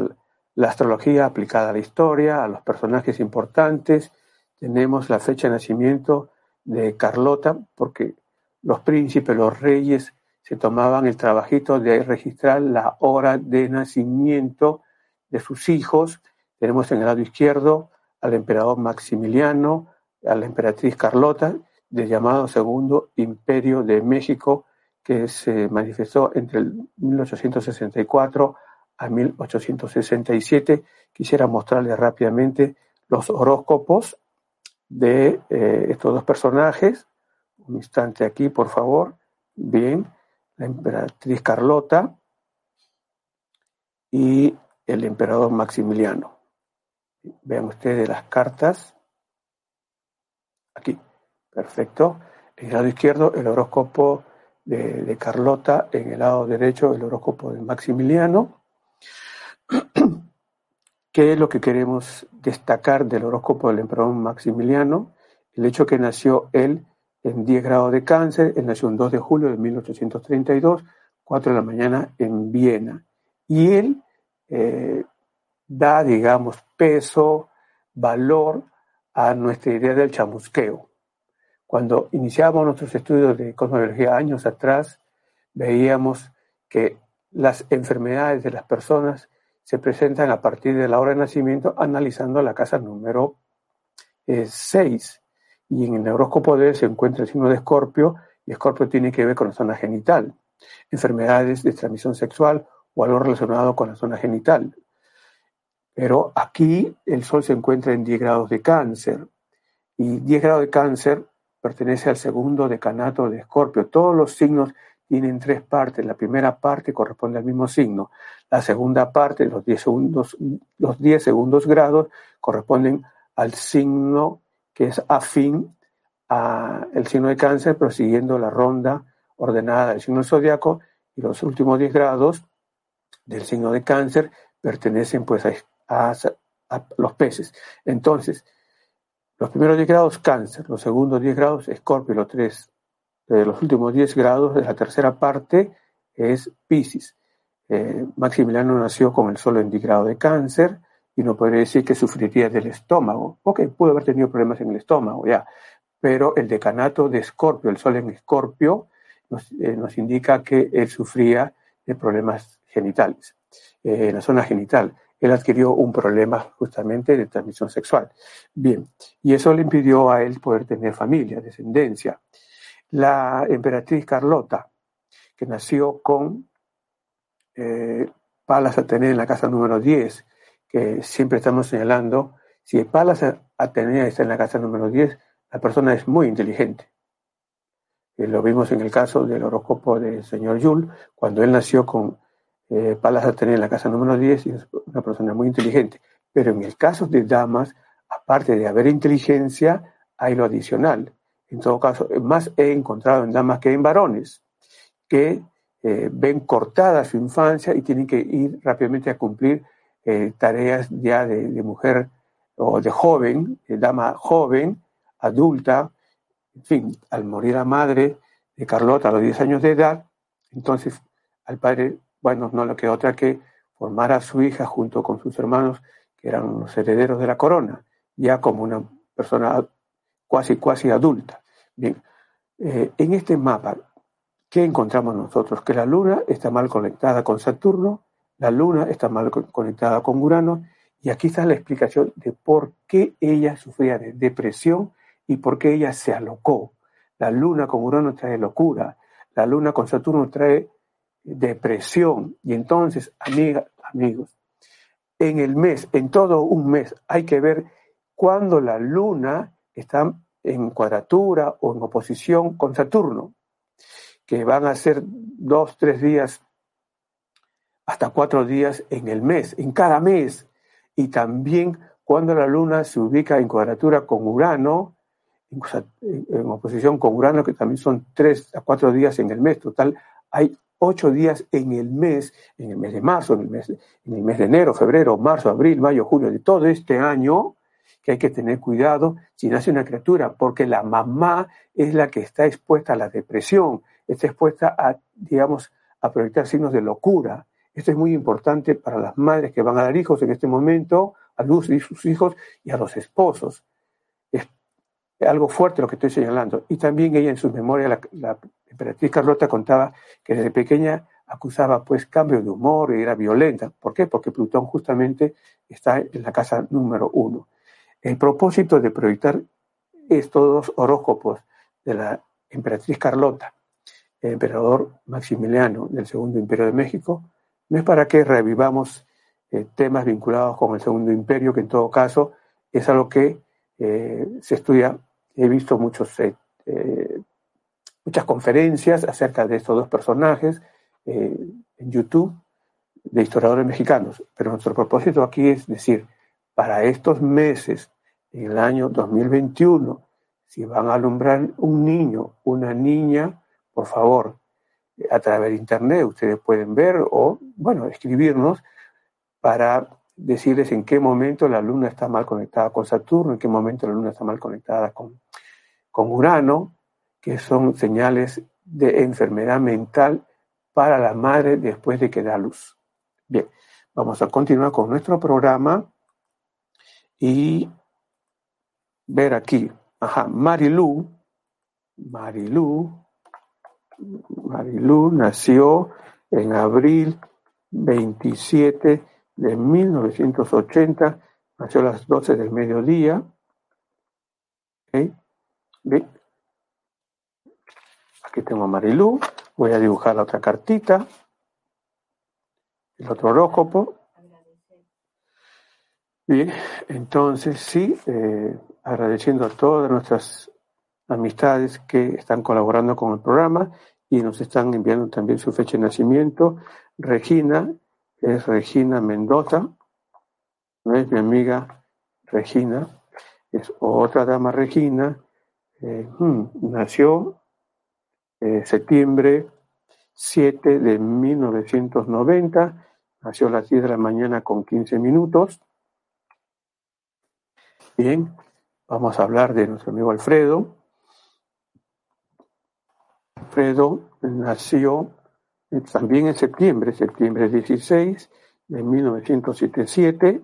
la astrología aplicada a la historia, a los personajes importantes, tenemos la fecha de nacimiento de Carlota, porque los príncipes, los reyes, se tomaban el trabajito de registrar la hora de nacimiento de sus hijos. Tenemos en el lado izquierdo al emperador Maximiliano, a la emperatriz Carlota, del llamado Segundo Imperio de México, que se manifestó entre el 1864 a 1867. Quisiera mostrarles rápidamente los horóscopos de eh, estos dos personajes. Un instante aquí, por favor. Bien, la emperatriz Carlota y el emperador Maximiliano. Vean ustedes las cartas. Aquí, perfecto. En el lado izquierdo el horóscopo de, de Carlota, en el lado derecho el horóscopo de Maximiliano. ¿Qué es lo que queremos destacar del horóscopo del emperador Maximiliano? El hecho que nació él en 10 grados de cáncer, él nació el 2 de julio de 1832, 4 de la mañana en Viena. Y él eh, da, digamos, peso, valor a nuestra idea del chamusqueo. Cuando iniciábamos nuestros estudios de cosmología años atrás, veíamos que las enfermedades de las personas se presentan a partir de la hora de nacimiento analizando la casa número 6. Eh, y en el horóscopo de él se encuentra el signo de Escorpio y Escorpio tiene que ver con la zona genital, enfermedades de transmisión sexual o algo relacionado con la zona genital. Pero aquí el Sol se encuentra en 10 grados de cáncer y 10 grados de cáncer pertenece al segundo decanato de Escorpio. Todos los signos tienen tres partes. La primera parte corresponde al mismo signo. La segunda parte, los 10 segundos, los 10 segundos grados, corresponden al signo que es afín al signo de cáncer, prosiguiendo la ronda ordenada del signo zodiaco, y los últimos 10 grados del signo de cáncer pertenecen pues a, los peces. Entonces, los primeros 10 grados cáncer, los segundos 10 grados escorpio, los tres de los últimos 10 grados de la tercera parte es Pisces. Eh, Maximiliano nació con el sol en 10 grados de cáncer y no podría decir que sufriría del estómago. Ok, pudo haber tenido problemas en el estómago, ya. Pero el decanato de Escorpio, el sol en Escorpio, nos, eh, indica que él sufría de problemas genitales, eh, en la zona genital. Él adquirió un problema justamente de transmisión sexual. Bien, y eso le impidió a él poder tener familia, descendencia la emperatriz Carlota, que nació con eh, Palas Atenea en la casa número 10, que siempre estamos señalando, si Palas Atenea está en la casa número 10, la persona es muy inteligente. Eh, lo vimos en el caso del horóscopo del señor Jules, cuando él nació con eh, Palas Atenea en la casa número 10, y es una persona muy inteligente. Pero en el caso de damas, aparte de haber inteligencia, hay lo adicional. En todo caso, más he encontrado en damas que en varones, que eh, ven cortada su infancia y tienen que ir rápidamente a cumplir eh, tareas ya de, mujer o de joven, de dama joven, adulta, en fin, al morir la madre de Carlota a los 10 años de edad, entonces al padre, bueno, no le quedó otra que formar a su hija junto con sus hermanos, que eran los herederos de la corona, ya como una persona cuasi, cuasi adulta. Bien, eh, en este mapa, ¿qué encontramos nosotros? Que la Luna está mal conectada con Saturno, la Luna está mal conectada con Urano, y aquí está la explicación de por qué ella sufría de depresión y por qué ella se alocó. La Luna con Urano trae locura, la Luna con Saturno trae depresión. Y entonces, amigas, amigos, en el mes, en todo un mes, hay que ver cuándo la Luna está en cuadratura o en oposición con Saturno, que van a ser dos, tres días, hasta cuatro días en el mes, en cada mes. Y también cuando la Luna se ubica en cuadratura con Urano, en oposición con Urano, que también son tres a cuatro días en el mes. Total, hay ocho días en el mes, en el mes de marzo, en el mes, en el mes de enero, febrero, marzo, abril, mayo, junio, de todo este año, que hay que tener cuidado si nace una criatura, porque la mamá es la que está expuesta a la depresión, está expuesta a, digamos, a proyectar signos de locura. Esto es muy importante para las madres que van a dar hijos en este momento, a luz y sus hijos y a los esposos. Es algo fuerte lo que estoy señalando. Y también ella en sus memorias, la, la emperatriz Carlota contaba que desde pequeña acusaba pues cambio de humor y era violenta. ¿Por qué? Porque Plutón justamente está en la casa número uno. El propósito de proyectar estos dos horóscopos de la emperatriz Carlota, el emperador Maximiliano del Segundo Imperio de México, no es para que revivamos eh, temas vinculados con el Segundo Imperio, que en todo caso es algo que eh, se estudia. He visto muchos, eh, muchas conferencias acerca de estos dos personajes en YouTube de historiadores mexicanos, pero nuestro propósito aquí es decir, para estos meses en el año 2021, si van a alumbrar un niño, una niña, por favor, a través de internet ustedes pueden ver o, bueno, escribirnos para decirles en qué momento la luna está mal conectada con Saturno, en qué momento la luna está mal conectada con, con Urano, que son señales de enfermedad mental para la madre después de que da luz. Bien, vamos a continuar con nuestro programa y ver aquí. Ajá, Marilu, Marilu, Marilu nació en abril 27 de 1980, nació a las 12 del mediodía. Bien. Aquí tengo a Marilu, voy a dibujar la otra cartita, el otro horóscopo. Bien, entonces sí, eh, agradeciendo a todas nuestras amistades que están colaborando con el programa y nos están enviando también su fecha de nacimiento. Regina es Regina Mendoza, no es mi amiga Regina, es otra dama Regina, eh, hmm, nació eh, septiembre 7 de 1990, nació a las 10 de la mañana con 15 minutos. Bien, Vamos a hablar de nuestro amigo Alfredo. Alfredo nació también en septiembre, septiembre 16 de 1977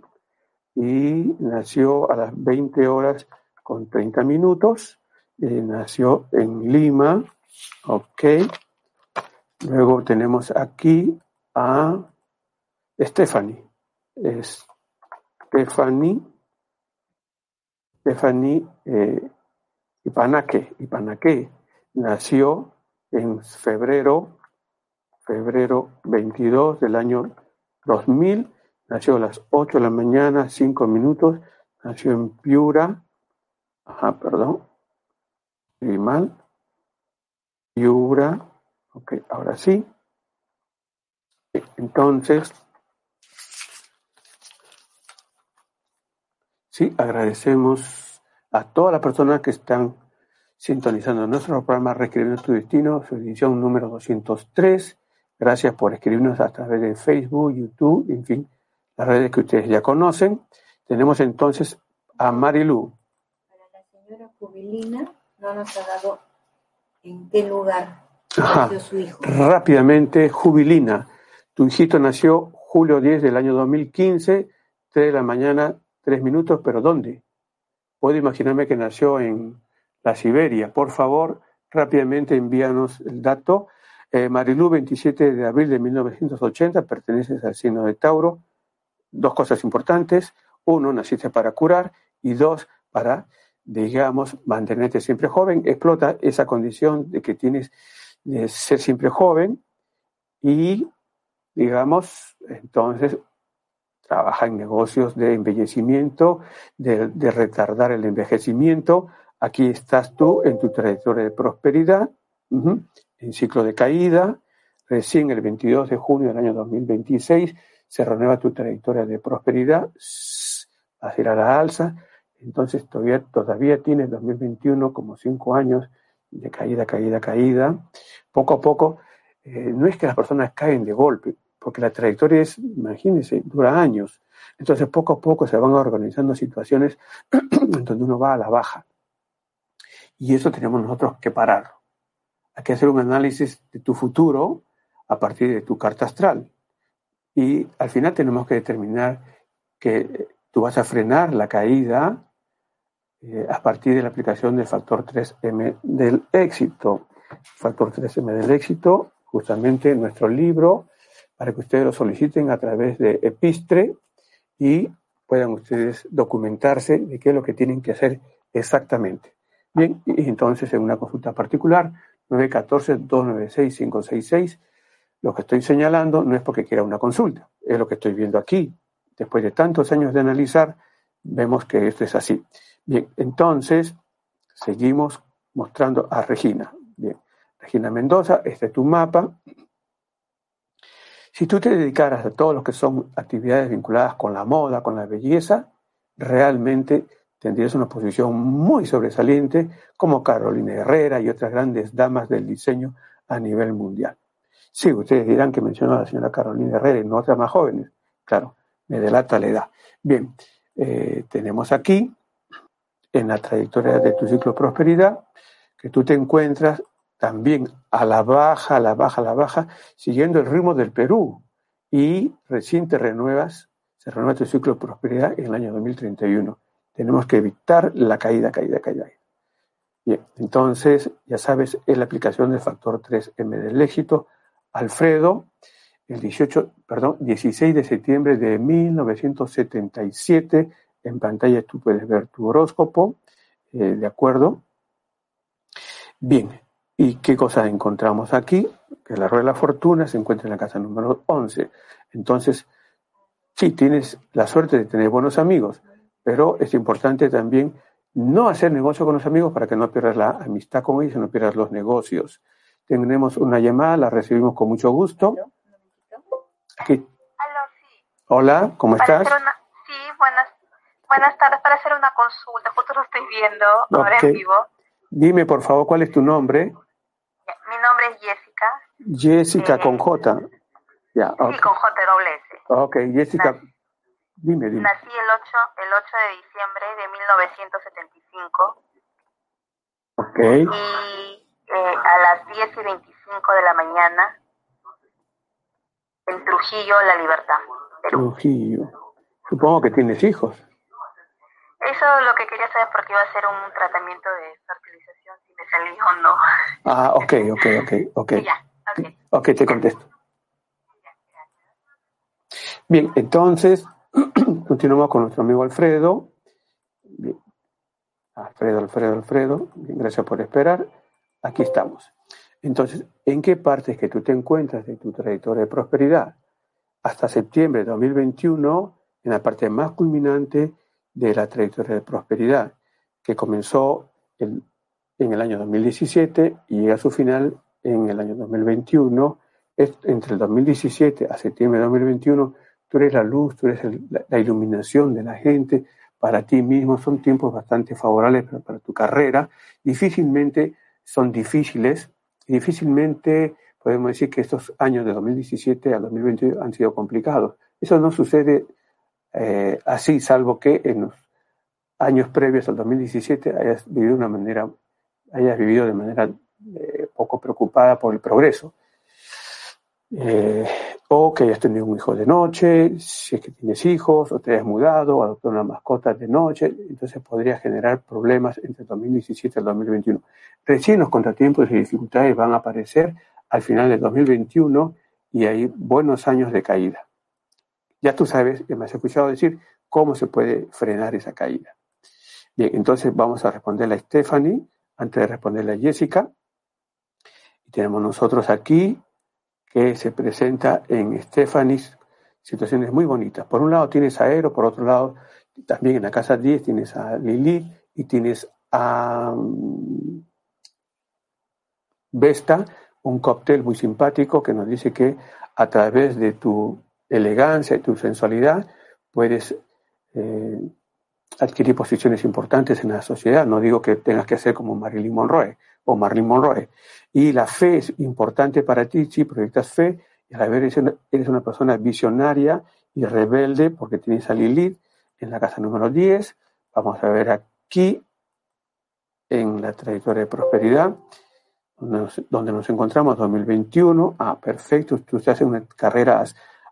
y nació a las 20 horas con 30 minutos. nació en Lima, ok. Luego tenemos aquí a Stephanie. Stephanie Stephanie eh, Ipanaque, nació en febrero, febrero 22 del año 2000, nació a las 8 de la mañana, 5 minutos, nació en Piura, ajá, perdón, y mal, Piura, ok, ahora sí. Entonces, Sí, agradecemos a todas las personas que están sintonizando nuestro programa Reescribiendo tu Destino, su edición número 203. Gracias por escribirnos a través de Facebook, YouTube, en fin, las redes que ustedes ya conocen. Tenemos entonces a Marilu. Para la señora Jubilina no nos ha dado en qué lugar nació su hijo. Rápidamente, Jubilina. Tu hijito nació julio 10 del año 2015, 3 de la mañana, Tres minutos, pero ¿dónde? Puedo imaginarme que nació en la Siberia. Por favor, rápidamente envíanos el dato. Eh, Marilú, 27 de abril de 1980, perteneces al signo de Tauro. Dos cosas importantes. Uno, naciste para curar. Y dos, para, digamos, mantenerte siempre joven. Explota esa condición de que tienes de ser siempre joven. Y, digamos, entonces trabaja en negocios de embellecimiento, de, retardar el envejecimiento. Aquí estás tú en tu trayectoria de prosperidad, en ciclo de caída. Recién el 22 de junio del año 2026 se renueva tu trayectoria de prosperidad, vas a ir a la alza. Entonces todavía, todavía tienes 2021 como cinco años de caída, caída, caída. Poco a poco, eh, no es que las personas caen de golpe, porque la trayectoria es, imagínense, dura años. Entonces poco a poco se van organizando situaciones en donde uno va a la baja. Y eso tenemos nosotros que parar. Hay que hacer un análisis de tu futuro a partir de tu carta astral. Y al final tenemos que determinar que tú vas a frenar la caída eh, a partir de la aplicación del factor 3M del éxito. Factor 3M del éxito, justamente nuestro libro, para que ustedes lo soliciten a través de Epistre y puedan ustedes documentarse de qué es lo que tienen que hacer exactamente. Bien, y entonces en una consulta particular, 914-296-566, lo que estoy señalando no es porque quiera una consulta, es lo que estoy viendo aquí. Después de tantos años de analizar, vemos que esto es así. Bien, entonces seguimos mostrando a Regina. Bien, Regina Mendoza, este es tu mapa. Si tú te dedicaras a todo lo que son actividades vinculadas con la moda, con la belleza, realmente tendrías una posición muy sobresaliente como Carolina Herrera y otras grandes damas del diseño a nivel mundial. Sí, ustedes dirán que mencionó a la señora Carolina Herrera y no otras más jóvenes. Claro, me delata la edad. Bien, eh, tenemos aquí en la trayectoria de tu ciclo prosperidad, que tú te encuentras también a la baja, a la baja, a la baja, siguiendo el ritmo del Perú. Y recién te renuevas, se renueva tu ciclo prosperidad en el año 2031. Tenemos que evitar la caída, caída, caída. Bien, entonces, ya sabes, es la aplicación del factor 3M del éxito. Alfredo, el 18, perdón, 16 de septiembre de 1977 en pantalla tú puedes ver tu horóscopo, eh, ¿de acuerdo? Bien, ¿y qué cosas encontramos aquí? Que la rueda de la fortuna se encuentra en la casa número 11. Entonces, sí, tienes la suerte de tener buenos amigos, pero es importante también no hacer negocio con los amigos para que no pierdas la amistad con ellos y no pierdas los negocios. Tenemos una llamada, la recibimos con mucho gusto. Aquí. Hola, ¿cómo estás? Sí, buenas Buenas tardes, para hacer una consulta, justo lo estoy viendo ahora en vivo. Dime, por favor, ¿cuál es tu nombre? Mi nombre es Jessica. Jessica con J. Ya, Sí, con J doble S. Ok, Jessica, dime, dime. Nací el 8, el 8 de diciembre de 1975. Ok. Y eh, a las 10 y 25 de la mañana en Trujillo, La Libertad. Trujillo. Supongo que tienes hijos. Eso es lo que quería saber porque iba a hacer un tratamiento de fertilización si me salió o no. Ah, ok, ok, ok, ok. ya, okay. ok, te contesto. Bien, entonces, continuamos con nuestro amigo Alfredo. Alfredo, Alfredo, Alfredo. gracias por esperar. Aquí estamos. Entonces, ¿en qué parte es que tú te encuentras de tu trayectoria de prosperidad? Hasta septiembre de 2021, en la parte más culminante de la trayectoria de prosperidad, que comenzó en, el año 2017 y llega a su final en el año 2021. entre el 2017 a septiembre de 2021, tú eres la luz, tú eres la, iluminación de la gente, para ti mismo son tiempos bastante favorables para, tu carrera. Difícilmente son difíciles difícilmente podemos decir que estos años de 2017 a 2021 han sido complicados. Eso no sucede eh, así, salvo que en los años previos al 2017 hayas vivido, una manera, hayas vivido de manera eh, poco preocupada por el progreso. Eh, o que hayas tenido un hijo de noche, si es que tienes hijos, o te hayas mudado, o adoptado una mascota de noche, entonces podría generar problemas entre el 2017 y el 2021. Recién los contratiempos y dificultades van a aparecer al final del 2021 y hay buenos años de caída. Ya tú sabes, me has escuchado decir cómo se puede frenar esa caída. Bien, entonces vamos a responderle a Stephanie antes de responderle a Jessica. Y tenemos nosotros aquí que se presenta en Stephanie situaciones muy bonitas. Por un lado tienes a Aero, por otro lado también en la casa 10 tienes a Lili y tienes a mm, Vesta, un cóctel muy simpático que nos dice que a través de tu elegancia y tu sensualidad, puedes eh, adquirir posiciones importantes en la sociedad. No digo que tengas que ser como Marilyn Monroe o Marilyn Monroe. Y la fe es importante para ti, si proyectas fe, y a la vez eres una persona visionaria y rebelde porque tienes a Lilith en la casa número 10. Vamos a ver aquí en la trayectoria de prosperidad donde nos, encontramos 2021. Ah, perfecto, tú estás en una carrera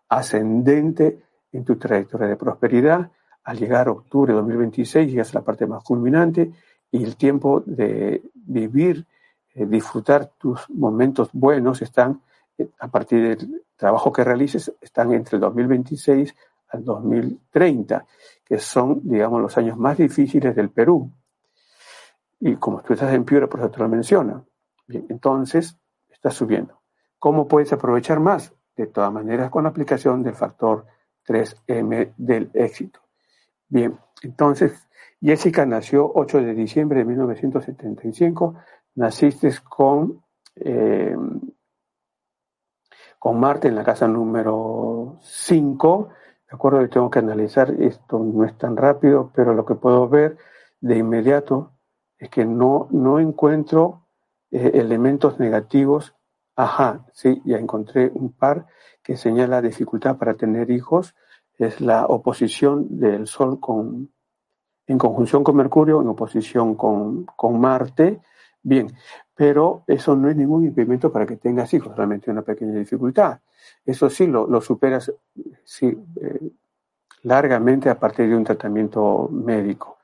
ascendente en tu trayectoria de prosperidad. Al llegar octubre de 2026 llegas a la parte más culminante y el tiempo de vivir, eh, disfrutar tus momentos buenos están eh, a partir del trabajo que realices, están entre el 2026 al 2030, que son, digamos, los años más difíciles del Perú. Y como tú estás en Piura, por eso te lo menciona. Bien, entonces está subiendo. ¿Cómo puedes aprovechar más? De todas maneras, con la aplicación del factor 3M del éxito. Bien, entonces, Jessica nació 8 de diciembre de 1975. Naciste con, eh, con Marte en la casa número 5. De acuerdo, que tengo que analizar, esto no es tan rápido, pero lo que puedo ver de inmediato es que no, no encuentro eh, elementos negativos. Ajá, sí, ya encontré un par que señala dificultad para tener hijos. Es la oposición del Sol con, en conjunción con Mercurio, en oposición con, con Marte. Bien, pero eso no es ningún impedimento para que tengas hijos, realmente una pequeña dificultad. Eso sí, lo, superas eh, largamente a partir de un tratamiento médico.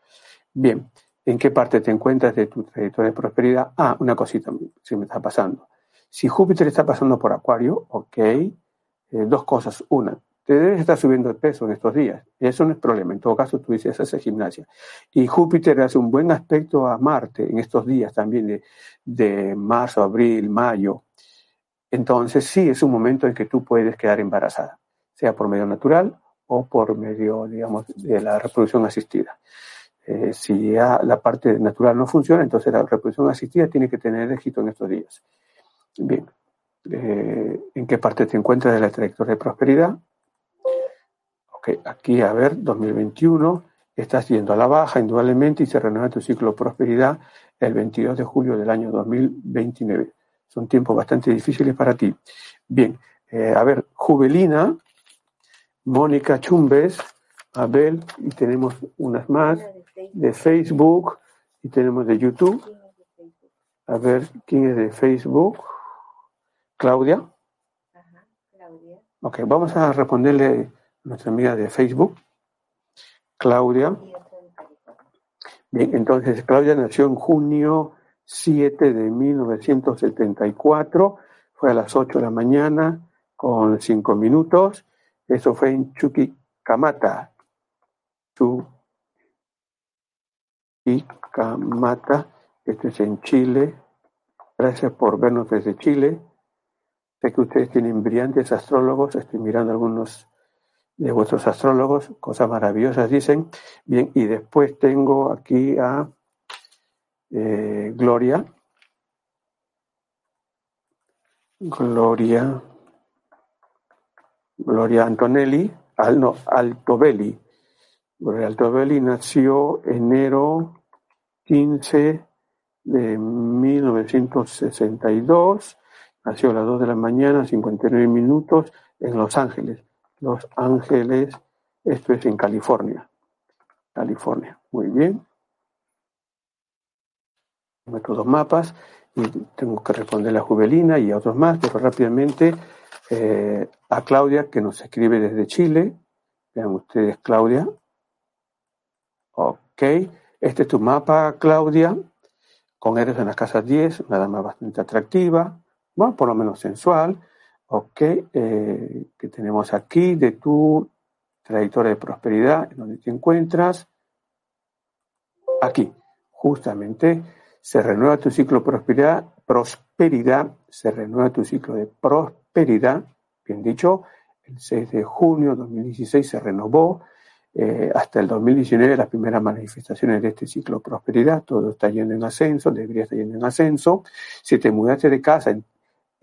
Bien, en qué parte te encuentras de tu trayectoria de prosperidad. Ah, una cosita se me está pasando. Si Júpiter está pasando por Acuario, ok, eh, dos cosas. Una, te debes estar subiendo de peso en estos días. Eso no es problema. En todo caso, tú dices, hacer gimnasia. Y Júpiter hace un buen aspecto a Marte en estos días también de, de marzo, abril, mayo. Entonces, sí, es un momento en que tú puedes quedar embarazada, sea por medio natural o por medio, digamos, de la reproducción asistida. Eh, si ya la parte natural no funciona, entonces la reproducción asistida tiene que tener éxito en estos días. Bien, eh, ¿en qué parte te encuentras de la trayectoria de prosperidad? Aquí a ver, 2021, estás yendo a la baja indudablemente y se renueva tu ciclo de prosperidad el 22 de julio del año 2029. Son tiempos bastante difíciles para ti. Bien, eh, a ver, Juvelina, Mónica Chumbes, Abel, y tenemos unas más de Facebook y tenemos de YouTube. A ver, ¿quién es de Facebook? Claudia. Ok, vamos a responderle nuestra amiga de Facebook, Claudia. Bien, entonces Claudia nació en junio 7 de 1974, fue a las 8 de la mañana con 5 minutos. Eso fue en Chuquicamata, y Camata, este es en Chile. Gracias por vernos desde Chile. Sé que ustedes tienen brillantes astrólogos, estoy mirando algunos de vuestros astrólogos, cosas maravillosas dicen. Bien, y después tengo aquí a eh, Gloria. Gloria. Gloria Antonelli, al, no, Altobelli. Belli nació enero 15 de 1962, nació a las 2 de la mañana, 59 minutos, en Los Ángeles. Los Ángeles, esto es en California. California, muy bien. Meto dos mapas y tengo que responder a Juvelina y a otros más, pero rápidamente eh, a Claudia, que nos escribe desde Chile. Vean ustedes, Claudia, Ok, este es tu mapa, Claudia, con Eres en las casas 10, una dama bastante atractiva, bueno, por lo menos sensual. Ok, eh, que tenemos aquí de tu trayectoria de prosperidad, en donde te encuentras. Aquí, justamente, se renueva tu ciclo de prosperidad, prosperidad, se renueva tu ciclo de prosperidad, bien dicho, el 6 de junio de 2016 se renovó, eh, hasta el 2019 las primeras manifestaciones de este ciclo de prosperidad, todo está yendo en ascenso, debería estar yendo en ascenso. Si te mudaste de casa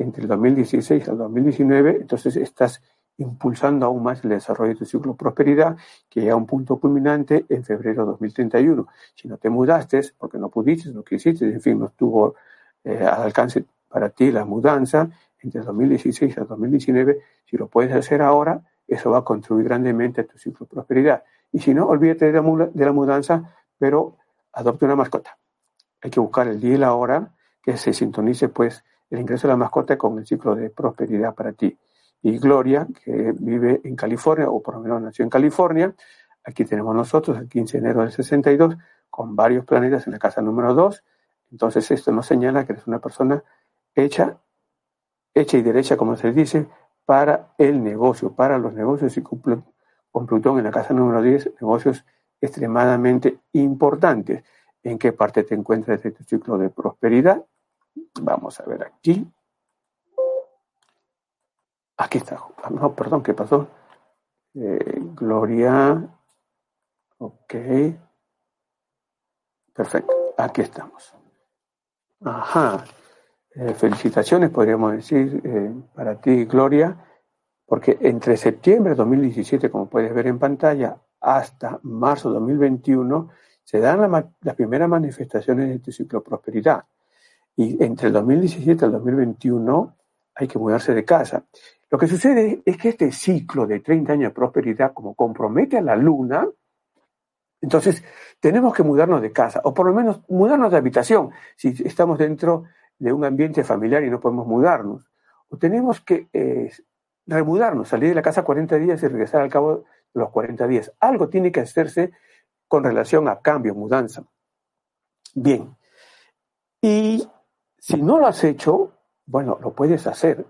entre el 2016 y el 2019, entonces estás impulsando aún más el desarrollo de tu ciclo de prosperidad, que llega a un punto culminante en febrero de 2031. Si no te mudaste, porque no pudiste, no quisiste, en fin, no estuvo eh, al alcance para ti la mudanza entre 2016 a 2019, si lo puedes hacer ahora, eso va a contribuir grandemente a tu ciclo de prosperidad. Y si no, olvídate de la, de la mudanza, pero adopte una mascota. Hay que buscar el día y la hora que se sintonice pues el ingreso de la mascota con el ciclo de prosperidad para ti. Y Gloria, que vive en California, o por lo menos nació en California, aquí tenemos nosotros el 15 de enero del 62, con varios planetas en la casa número 2. Entonces esto nos señala que eres una persona hecha, hecha y derecha, como se dice, para el negocio, para los negocios y con Plutón en la casa número 10, negocios extremadamente importantes. ¿En qué parte te encuentras de tu ciclo de prosperidad? Vamos a ver aquí. Aquí está. Ah, no, perdón, ¿qué pasó? Eh, Gloria. Ok. Perfecto. Aquí estamos. Ajá. Eh, felicitaciones, podríamos decir, eh, para ti, Gloria, porque entre septiembre de 2017, como puedes ver en pantalla, hasta marzo de 2021, se dan las primeras manifestaciones de tu ciclo prosperidad. Y entre el 2017 y el 2021 hay que mudarse de casa. Lo que sucede es que este ciclo de 30 años de prosperidad, como compromete a la luna, entonces tenemos que mudarnos de casa, o por lo menos mudarnos de habitación, si estamos dentro de un ambiente familiar y no podemos mudarnos. O tenemos que eh, remudarnos, salir de la casa 40 días y regresar al cabo de los 40 días. Algo tiene que hacerse con relación a cambio, mudanza. Bien. Y si no lo has hecho, bueno, lo puedes hacer.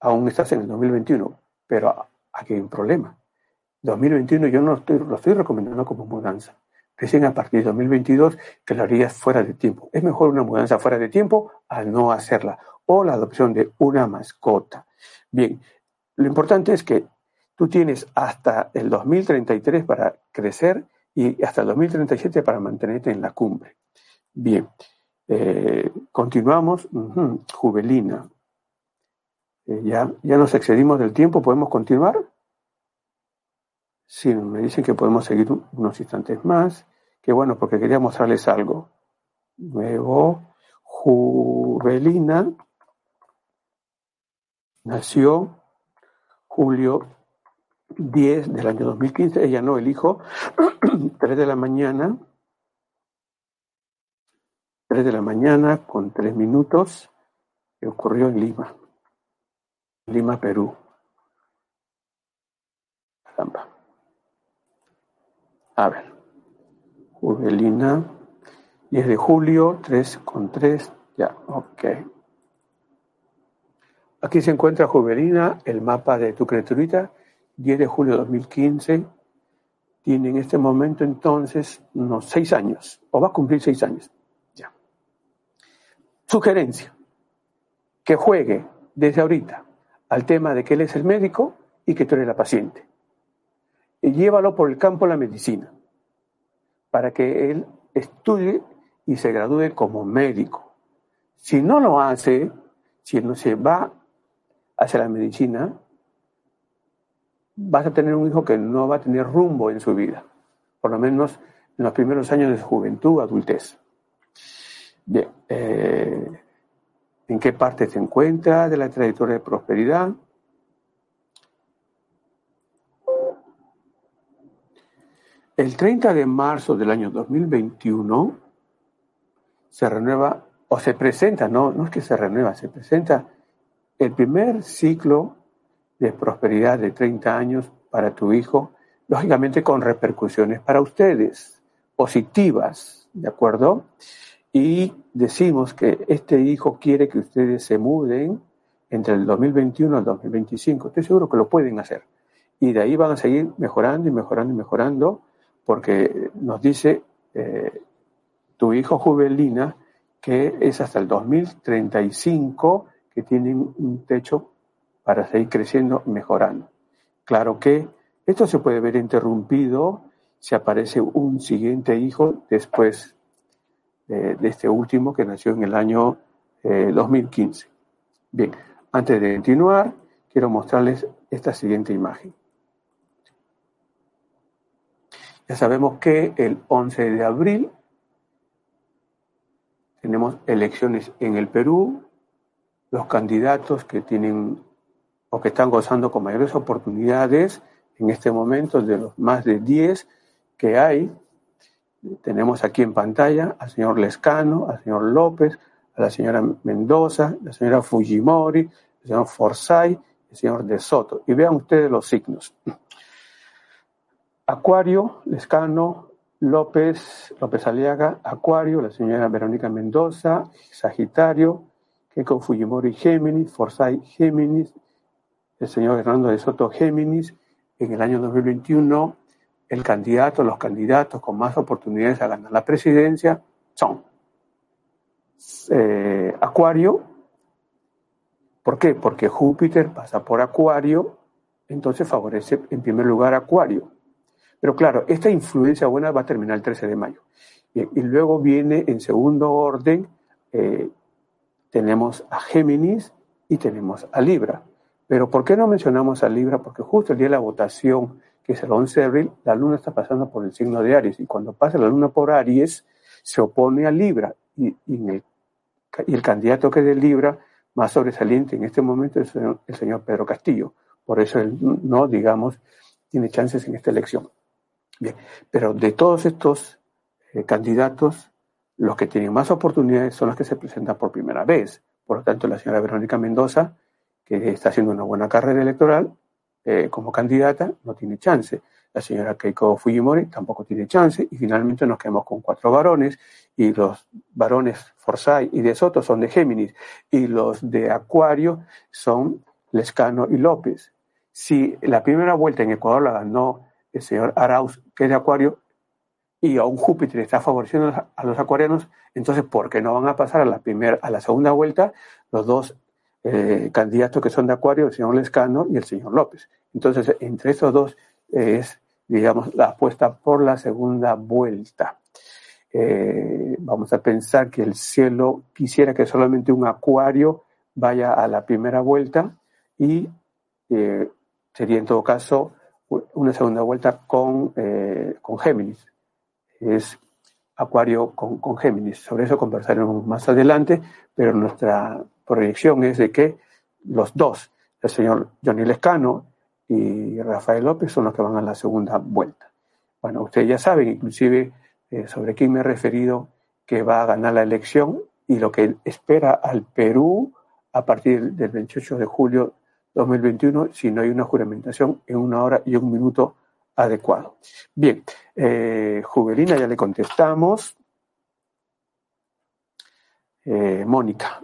Aún estás en el 2021, pero aquí hay un problema. 2021 yo no lo estoy recomendando como mudanza. Recién a partir de 2022 que lo harías fuera de tiempo. Es mejor una mudanza fuera de tiempo al no hacerla. O la adopción de una mascota. Bien, lo importante es que tú tienes hasta el 2033 para crecer y hasta el 2037 para mantenerte en la cumbre. Bien, eh, continuamos. Juvelina. Eh, ya, ya nos excedimos del tiempo. ¿Podemos continuar? Sí, me dicen que podemos seguir unos instantes más. Qué bueno, porque quería mostrarles algo. Luego, Juvelina nació julio 10 del año 2015. Ella no, el hijo, 3 de la mañana, 3 de la mañana con 3 minutos, que ocurrió en Lima, Lima, Perú. Caramba. A ver, Juvelina, 10 de julio, 3 con 3, ya, ok. Aquí se encuentra Juvelina, el mapa de tu criaturita, 10 de julio de 2015. Tiene en este momento entonces unos 6 años, o va a cumplir 6 años. Sugerencia, que juegue desde ahorita al tema de que él es el médico y que tú eres la paciente. Y llévalo por el campo de la medicina, para que él estudie y se gradúe como médico. Si no lo hace, si no se va hacia la medicina, vas a tener un hijo que no va a tener rumbo en su vida, por lo menos en los primeros años de su juventud, adultez. Bien, eh, ¿en qué parte se encuentra de la trayectoria de prosperidad? El 30 de marzo del año 2021 se renueva, o se presenta, no, no es que se renueva, se presenta el primer ciclo de prosperidad de 30 años para tu hijo, lógicamente con repercusiones para ustedes, positivas, ¿de acuerdo? Y decimos que este hijo quiere que ustedes se muden entre el 2021 y el 2025. Estoy seguro que lo pueden hacer. Y de ahí van a seguir mejorando y mejorando y mejorando, porque nos dice eh, tu hijo Juvelina que es hasta el 2035 que tienen un techo para seguir creciendo mejorando. Claro que esto se puede ver interrumpido si aparece un siguiente hijo después de, este último que nació en el año 2015. Eh, Bien, antes de continuar, quiero mostrarles esta siguiente imagen. Ya sabemos que el 11 de abril tenemos elecciones en el Perú. Los candidatos que tienen o que están gozando con mayores oportunidades en este momento de los más de 10 que hay. Tenemos aquí en pantalla al señor Lescano, al señor López, a la señora Mendoza, la señora Fujimori, el señor Forsyth, el señor De Soto. Y vean ustedes los signos. Acuario, Lescano, López, López Aliaga, Acuario, la señora Verónica Mendoza, Sagitario, Keiko Fujimori Géminis, Forsyth Géminis, el señor Hernando de Soto Géminis, en el año 2021 el candidato, los candidatos con más oportunidades a ganar la presidencia son eh, Acuario. ¿Por qué? Porque Júpiter pasa por Acuario, entonces favorece en primer lugar Acuario. Pero claro, esta influencia buena va a terminar el 13 de mayo. Y, luego viene en segundo orden, eh, tenemos a Géminis y tenemos a Libra. Pero ¿por qué no mencionamos a Libra? Porque justo el día de la votación, que es el 11 de abril, la luna está pasando por el signo de Aries. Y cuando pasa la luna por Aries, se opone a Libra. Y, el, el, candidato que es de Libra, más sobresaliente en este momento, es el señor, Pedro Castillo. Por eso él no, digamos, tiene chances en esta elección. Bien, pero de todos estos eh, candidatos, los que tienen más oportunidades son los que se presentan por primera vez. Por lo tanto, la señora Verónica Mendoza que está haciendo una buena carrera electoral eh, como candidata, no tiene chance. La señora Keiko Fujimori tampoco tiene chance y finalmente nos quedamos con cuatro varones y los varones Forsyth y de Soto son de Géminis y los de Acuario son Lescano y López. Si la primera vuelta en Ecuador la ganó el señor Arauz, que es de Acuario, y aún Júpiter está favoreciendo a los acuarianos, entonces ¿por qué no van a pasar a la primera, a la segunda vuelta los dos eh, candidatos que son de Acuario, el señor Lescano y el señor López. Entonces, entre estos dos es, digamos, la apuesta por la segunda vuelta. Eh, vamos a pensar que el cielo quisiera que solamente un Acuario vaya a la primera vuelta y eh, sería en todo caso una segunda vuelta con, con Géminis. Es Acuario con, con Géminis. Sobre eso conversaremos más adelante, pero nuestra proyección es de que los dos, el señor Johnny Lescano y Rafael López, son los que van a la segunda vuelta. Bueno, ustedes ya saben, inclusive, eh, sobre quién me he referido que va a ganar la elección y lo que espera al Perú a partir del 28 de julio 2021 si no hay una juramentación en una hora y un minuto adecuado. Bien, eh, Juvelina ya le contestamos. Eh, Mónica,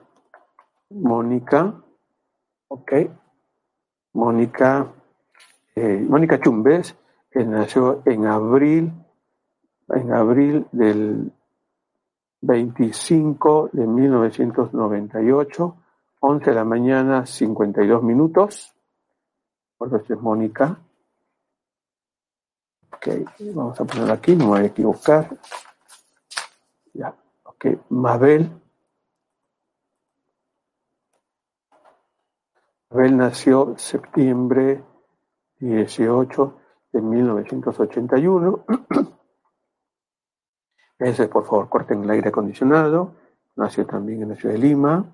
Mónica, ok, Mónica, eh, Mónica Chumbes, que nació en abril, en abril del 25 de 1998, 11 de la mañana, 52 minutos. Por eso es Mónica. Ok, vamos a poner aquí, no me voy a equivocar. Ya, ok, Mabel Abel nació septiembre 18 de 1981. Ese, por favor, corten el aire acondicionado. Nació también en la ciudad de Lima.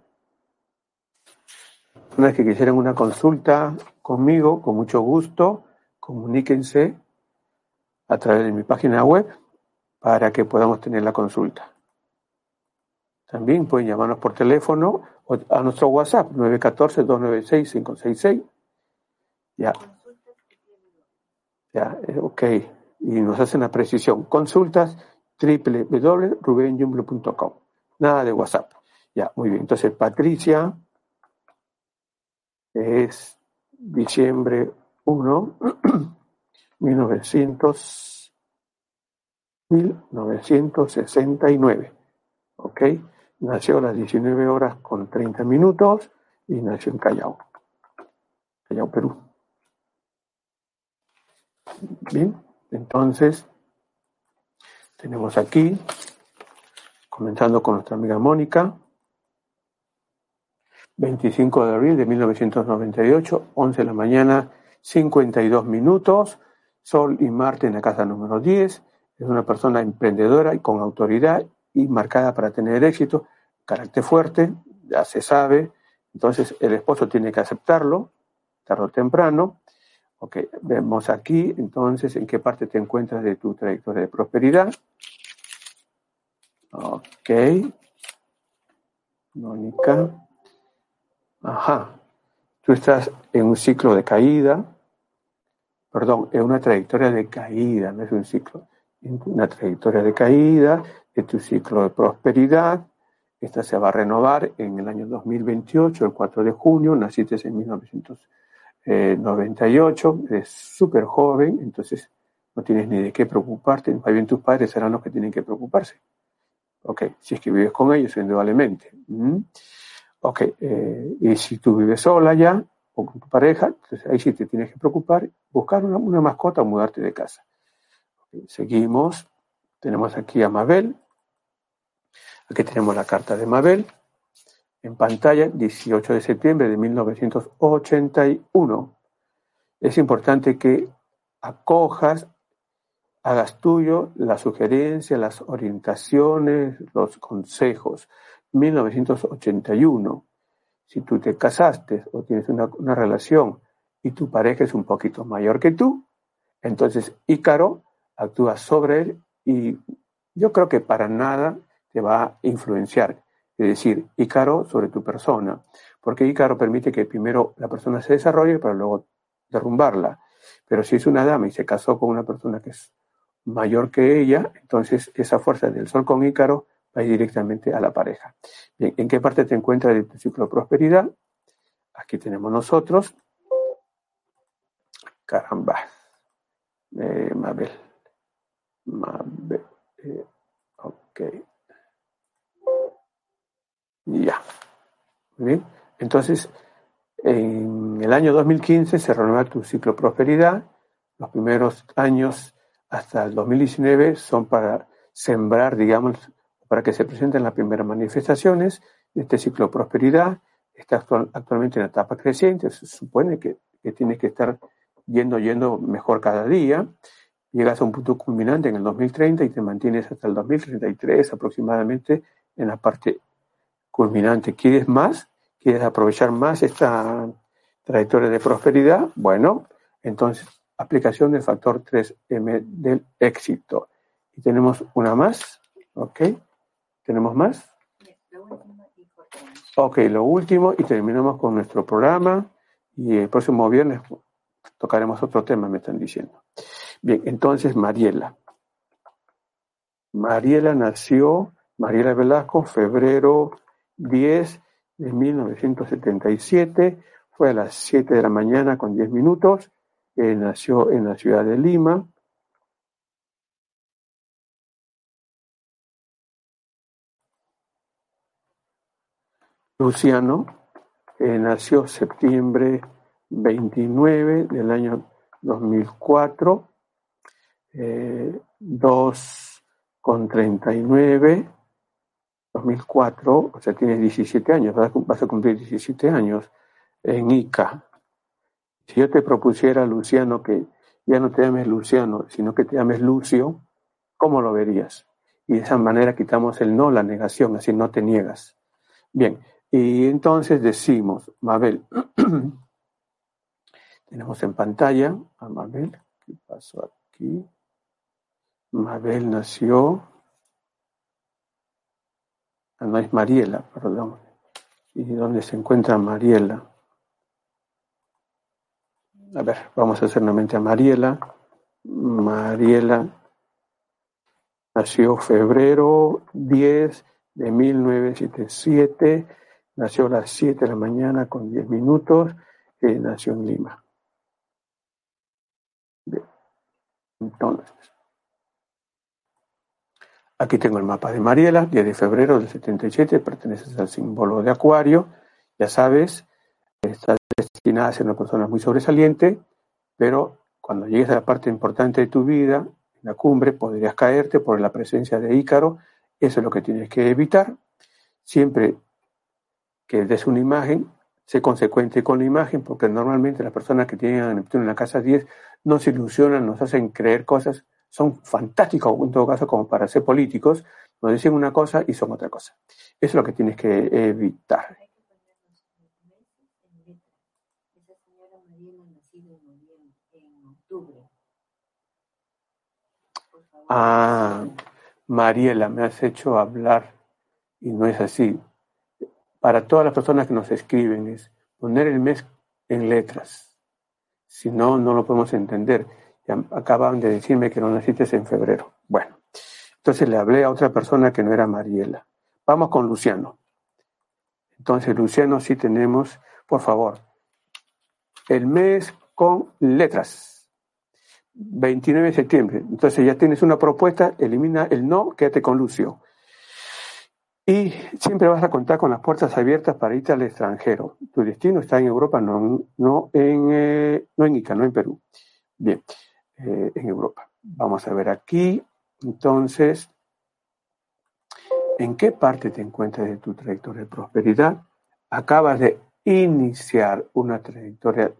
Vez que quisieran una consulta conmigo, con mucho gusto, comuníquense a través de mi página web para que podamos tener la consulta. También pueden llamarnos por teléfono o a nuestro WhatsApp 914-296-566. Ya. Ya, eh, ok. Y nos hacen la precisión. Consultas www.rubenjumble.com. Nada de WhatsApp. Ya, muy bien. Entonces, Patricia es diciembre 1, 1900, 1969. ¿Ok? Nació a las 19 horas con 30 minutos y nació en Callao, Callao, Perú. Bien, entonces tenemos aquí, comenzando con nuestra amiga Mónica. 25 de abril de 1998, 11 de la mañana, 52 minutos. Sol y Marte en la casa número 10. Es una persona emprendedora y con autoridad y marcada para tener éxito, carácter fuerte, ya se sabe. Entonces el esposo tiene que aceptarlo, tarde o temprano. Ok, vemos aquí entonces en qué parte te encuentras de tu trayectoria de prosperidad. Ok. Mónica. Ajá. Tú estás en un ciclo de caída, perdón, en una trayectoria de caída, no es un ciclo, una trayectoria de caída, de tu ciclo de prosperidad. Esta se va a renovar en el año 2028, el 4 de junio, naciste en 1998, eres súper joven, entonces no tienes ni de qué preocuparte, más bien tus padres serán los que tienen que preocuparse. Ok, si es que vives con ellos, indudablemente. Ok, eh, y si tú vives sola ya, o con tu pareja, entonces ahí sí te tienes que preocupar, buscar una, mascota o mudarte de casa. seguimos, tenemos aquí a Mabel, aquí tenemos la carta de Mabel, en pantalla, 18 de septiembre de 1981. Es importante que acojas hagas tuyo la sugerencia, las orientaciones, los consejos. 1981. Si tú te casaste o tienes una, una, relación y tu pareja es un poquito mayor que tú, entonces Ícaro actúa sobre él y yo creo que para nada te va a influenciar. Decir, Ícaro sobre tu persona. Porque Ícaro permite que primero la persona se desarrolle para luego derrumbarla. Pero si es una dama y se casó con una persona que es mayor que ella, entonces esa fuerza del Sol con Ícaro va directamente a la pareja. ¿en qué parte te encuentras de tu ciclo de prosperidad? Aquí tenemos nosotros. Caramba. Eh, Mabel. Mabel. Eh, ok. Ya. Entonces, en el año 2015 se renueva tu ciclo prosperidad. Los primeros años hasta el 2019 son para sembrar, digamos, para que se presenten las primeras manifestaciones este ciclo prosperidad. Está actualmente en etapa creciente, se supone que, que tiene que estar yendo, yendo mejor cada día. Llegas a un punto culminante en el 2030 y te mantienes hasta el 2033 aproximadamente en la parte culminante. ¿Quieres más? ¿Quieres aprovechar más esta trayectoria de prosperidad? Bueno, entonces aplicación del factor 3M del éxito. Y tenemos una más, ¿ok? ¿Tenemos más? Ok, lo último y terminamos con nuestro programa y el próximo viernes tocaremos otro tema, me están diciendo. Bien, entonces Mariela. Mariela nació, Mariela Velasco, febrero 10 de 1977, fue a las 7 de la mañana con 10 minutos nació en la ciudad de Lima. Luciano eh, nació septiembre 29 del año 2004, eh, 2 con 39, 2004, o sea, tiene 17 años, vas a cumplir 17 años en Ica. Si yo te propusiera, Luciano, que ya no te llames Luciano, sino que te llames Lucio, ¿cómo lo verías? Y de esa manera quitamos el no, la negación, así no te niegas. Bien, y entonces decimos, Mabel, tenemos en pantalla a Mabel, ¿qué pasó aquí? Mabel nació, no es Mariela, perdón. ¿Y dónde se encuentra Mariela? a ver, vamos a hacer nuevamente a Mariela. Mariela nació febrero 10 de 1977, nació a las 7 de la mañana con 10 minutos, eh, nació en Lima. Entonces, aquí tengo el mapa de Mariela, 10 de febrero del 77, perteneces al símbolo de Acuario, ya sabes, está destinada a ser una persona muy sobresaliente, pero cuando llegues a la parte importante de tu vida, en la cumbre, podrías caerte por la presencia de Ícaro. Eso es lo que tienes que evitar. Siempre que des una imagen, sé consecuente con la imagen, porque normalmente las personas que tienen a Neptuno en la casa 10 nos ilusionan, nos hacen creer cosas, son fantásticos en todo caso como para ser políticos, nos dicen una cosa y son otra cosa. Eso es lo que tienes que evitar. Ah, Mariela, me has hecho hablar y no es así. Para todas las personas que nos escriben es poner el mes en letras. Si no, no lo podemos entender. Acaban de decirme que no naciste en febrero. Bueno, entonces le hablé a otra persona que no era Mariela. Vamos con Luciano. Entonces, Luciano, sí tenemos, por favor, el mes con letras. 29 de septiembre. Entonces ya tienes una propuesta, elimina el no, quédate con Lucio. Y siempre vas a contar con las puertas abiertas para irte al extranjero. Tu destino está en Europa, no, no, en, eh, no en Ica, no en Perú. Bien, eh, en Europa. Vamos a ver aquí. Entonces, ¿en qué parte te encuentras de tu trayectoria de prosperidad? Acabas de iniciar una trayectoria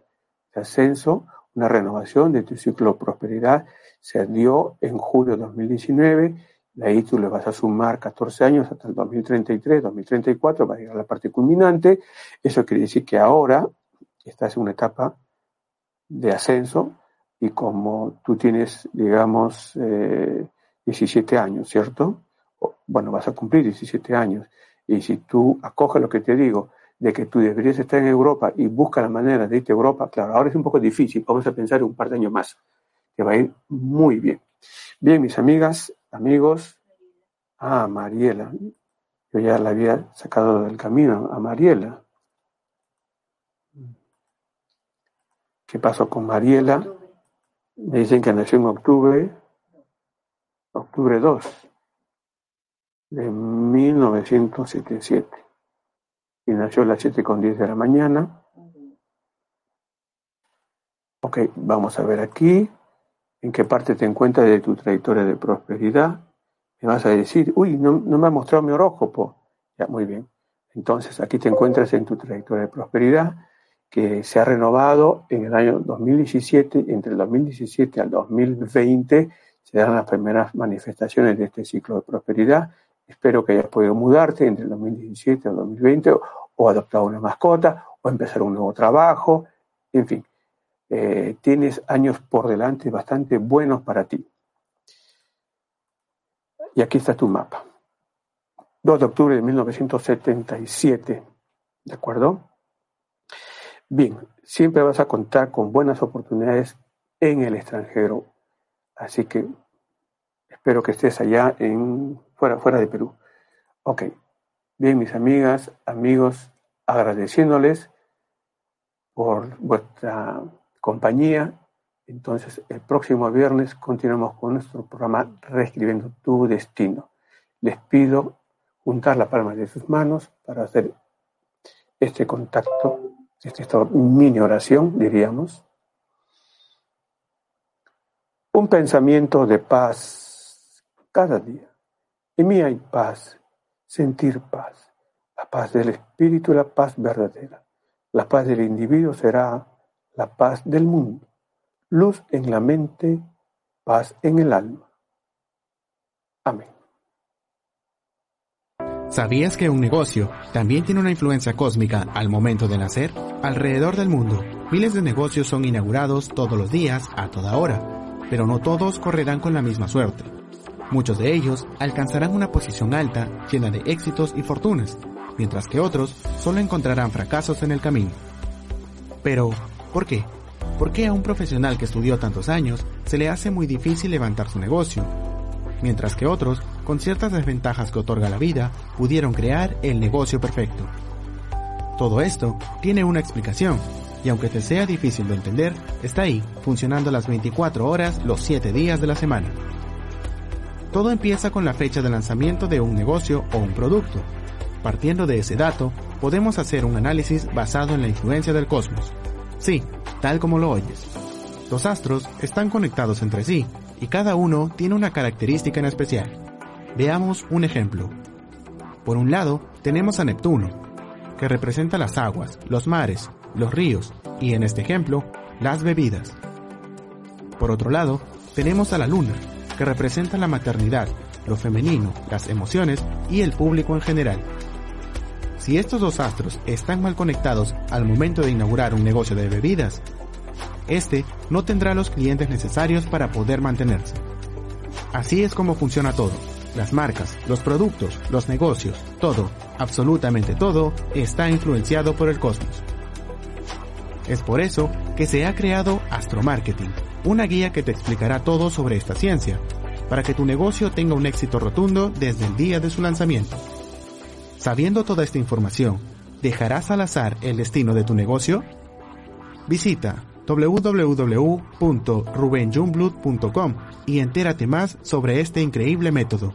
de ascenso, una renovación de tu ciclo de prosperidad. Se dio en julio de 2019. De ahí tú le vas a sumar 14 años hasta el 2033, 2034, va a llegar a la parte culminante. Eso quiere decir que ahora estás en una etapa de ascenso y como tú tienes, digamos, eh, 17 años, ¿cierto? Bueno, vas a cumplir 17 años. Y si tú acoges lo que te digo, de que tú deberías estar en Europa y busca la manera de irte a Europa, claro, ahora es un poco difícil, vamos a pensar un par de años más, que va a ir muy bien. Bien, mis amigas, amigos, ah, Mariela, yo ya la había sacado del camino a Mariela. ¿Qué pasó con Mariela? Dicen que nació en octubre, octubre 2 de 1977 y nació a las 7 con 10 de la mañana. Ok, vamos a ver aquí en qué parte te encuentras de tu trayectoria de prosperidad. Me vas a decir, uy, no, me ha mostrado mi horóscopo. Ya, muy bien. Entonces, aquí te encuentras en tu trayectoria de prosperidad que se ha renovado en el año 2017, entre el 2017 al 2020 se dan las primeras manifestaciones de este ciclo de prosperidad. Espero que hayas podido mudarte entre el 2017 al 2020 o, adoptar una mascota o empezar un nuevo trabajo. En fin, eh, tienes años por delante bastante buenos para ti. Y aquí está tu mapa. 2 de octubre de 1977. ¿De acuerdo? Bien, siempre vas a contar con buenas oportunidades en el extranjero Así que espero que estés allá en fuera, fuera de Perú. Ok. Bien, mis amigas, amigos, agradeciéndoles por vuestra compañía. Entonces, el próximo viernes continuamos con nuestro programa Reescribiendo tu Destino. Les pido juntar la palma de sus manos para hacer este contacto, esta mini oración, diríamos. Un pensamiento de paz cada día. En mí hay paz, sentir paz, la paz del espíritu, la paz verdadera. La paz del individuo será la paz del mundo. Luz en la mente, paz en el alma. Amén. ¿Sabías que un negocio también tiene una influencia cósmica al momento de nacer? Alrededor del mundo, miles de negocios son inaugurados todos los días, a toda hora pero no todos correrán con la misma suerte. Muchos de ellos alcanzarán una posición alta, llena de éxitos y fortunas, mientras que otros solo encontrarán fracasos en el camino. Pero, ¿por qué? ¿Por qué a un profesional que estudió tantos años se le hace muy difícil levantar su negocio? Mientras que otros, con ciertas desventajas que otorga la vida, pudieron crear el negocio perfecto. Todo esto tiene una explicación, y aunque te sea difícil de entender, está ahí, funcionando las 24 horas los 7 días de la semana. Todo empieza con la fecha de lanzamiento de un negocio o un producto. Partiendo de ese dato, podemos hacer un análisis basado en la influencia del cosmos. Sí, tal como lo oyes. Los astros están conectados entre sí y cada uno tiene una característica en especial. Veamos un ejemplo. Por un lado, tenemos a Neptuno, que representa las aguas, los mares, los ríos y en este ejemplo, las bebidas. Por otro lado, tenemos a la luna, que representa la maternidad, lo femenino, las emociones y el público en general. Si estos dos astros están mal conectados al momento de inaugurar un negocio de bebidas, este no tendrá los clientes necesarios para poder mantenerse. Así es como funciona todo. Las marcas, los productos, los negocios, todo, absolutamente todo, está influenciado por el cosmos. Es por eso que se ha creado Astromarketing, una guía que te explicará todo sobre esta ciencia, para que tu negocio tenga un éxito rotundo desde el día de su lanzamiento. Sabiendo toda esta información, ¿dejarás al azar el destino de tu negocio? Visita www.rubenjungblood.com y entérate más sobre este increíble método.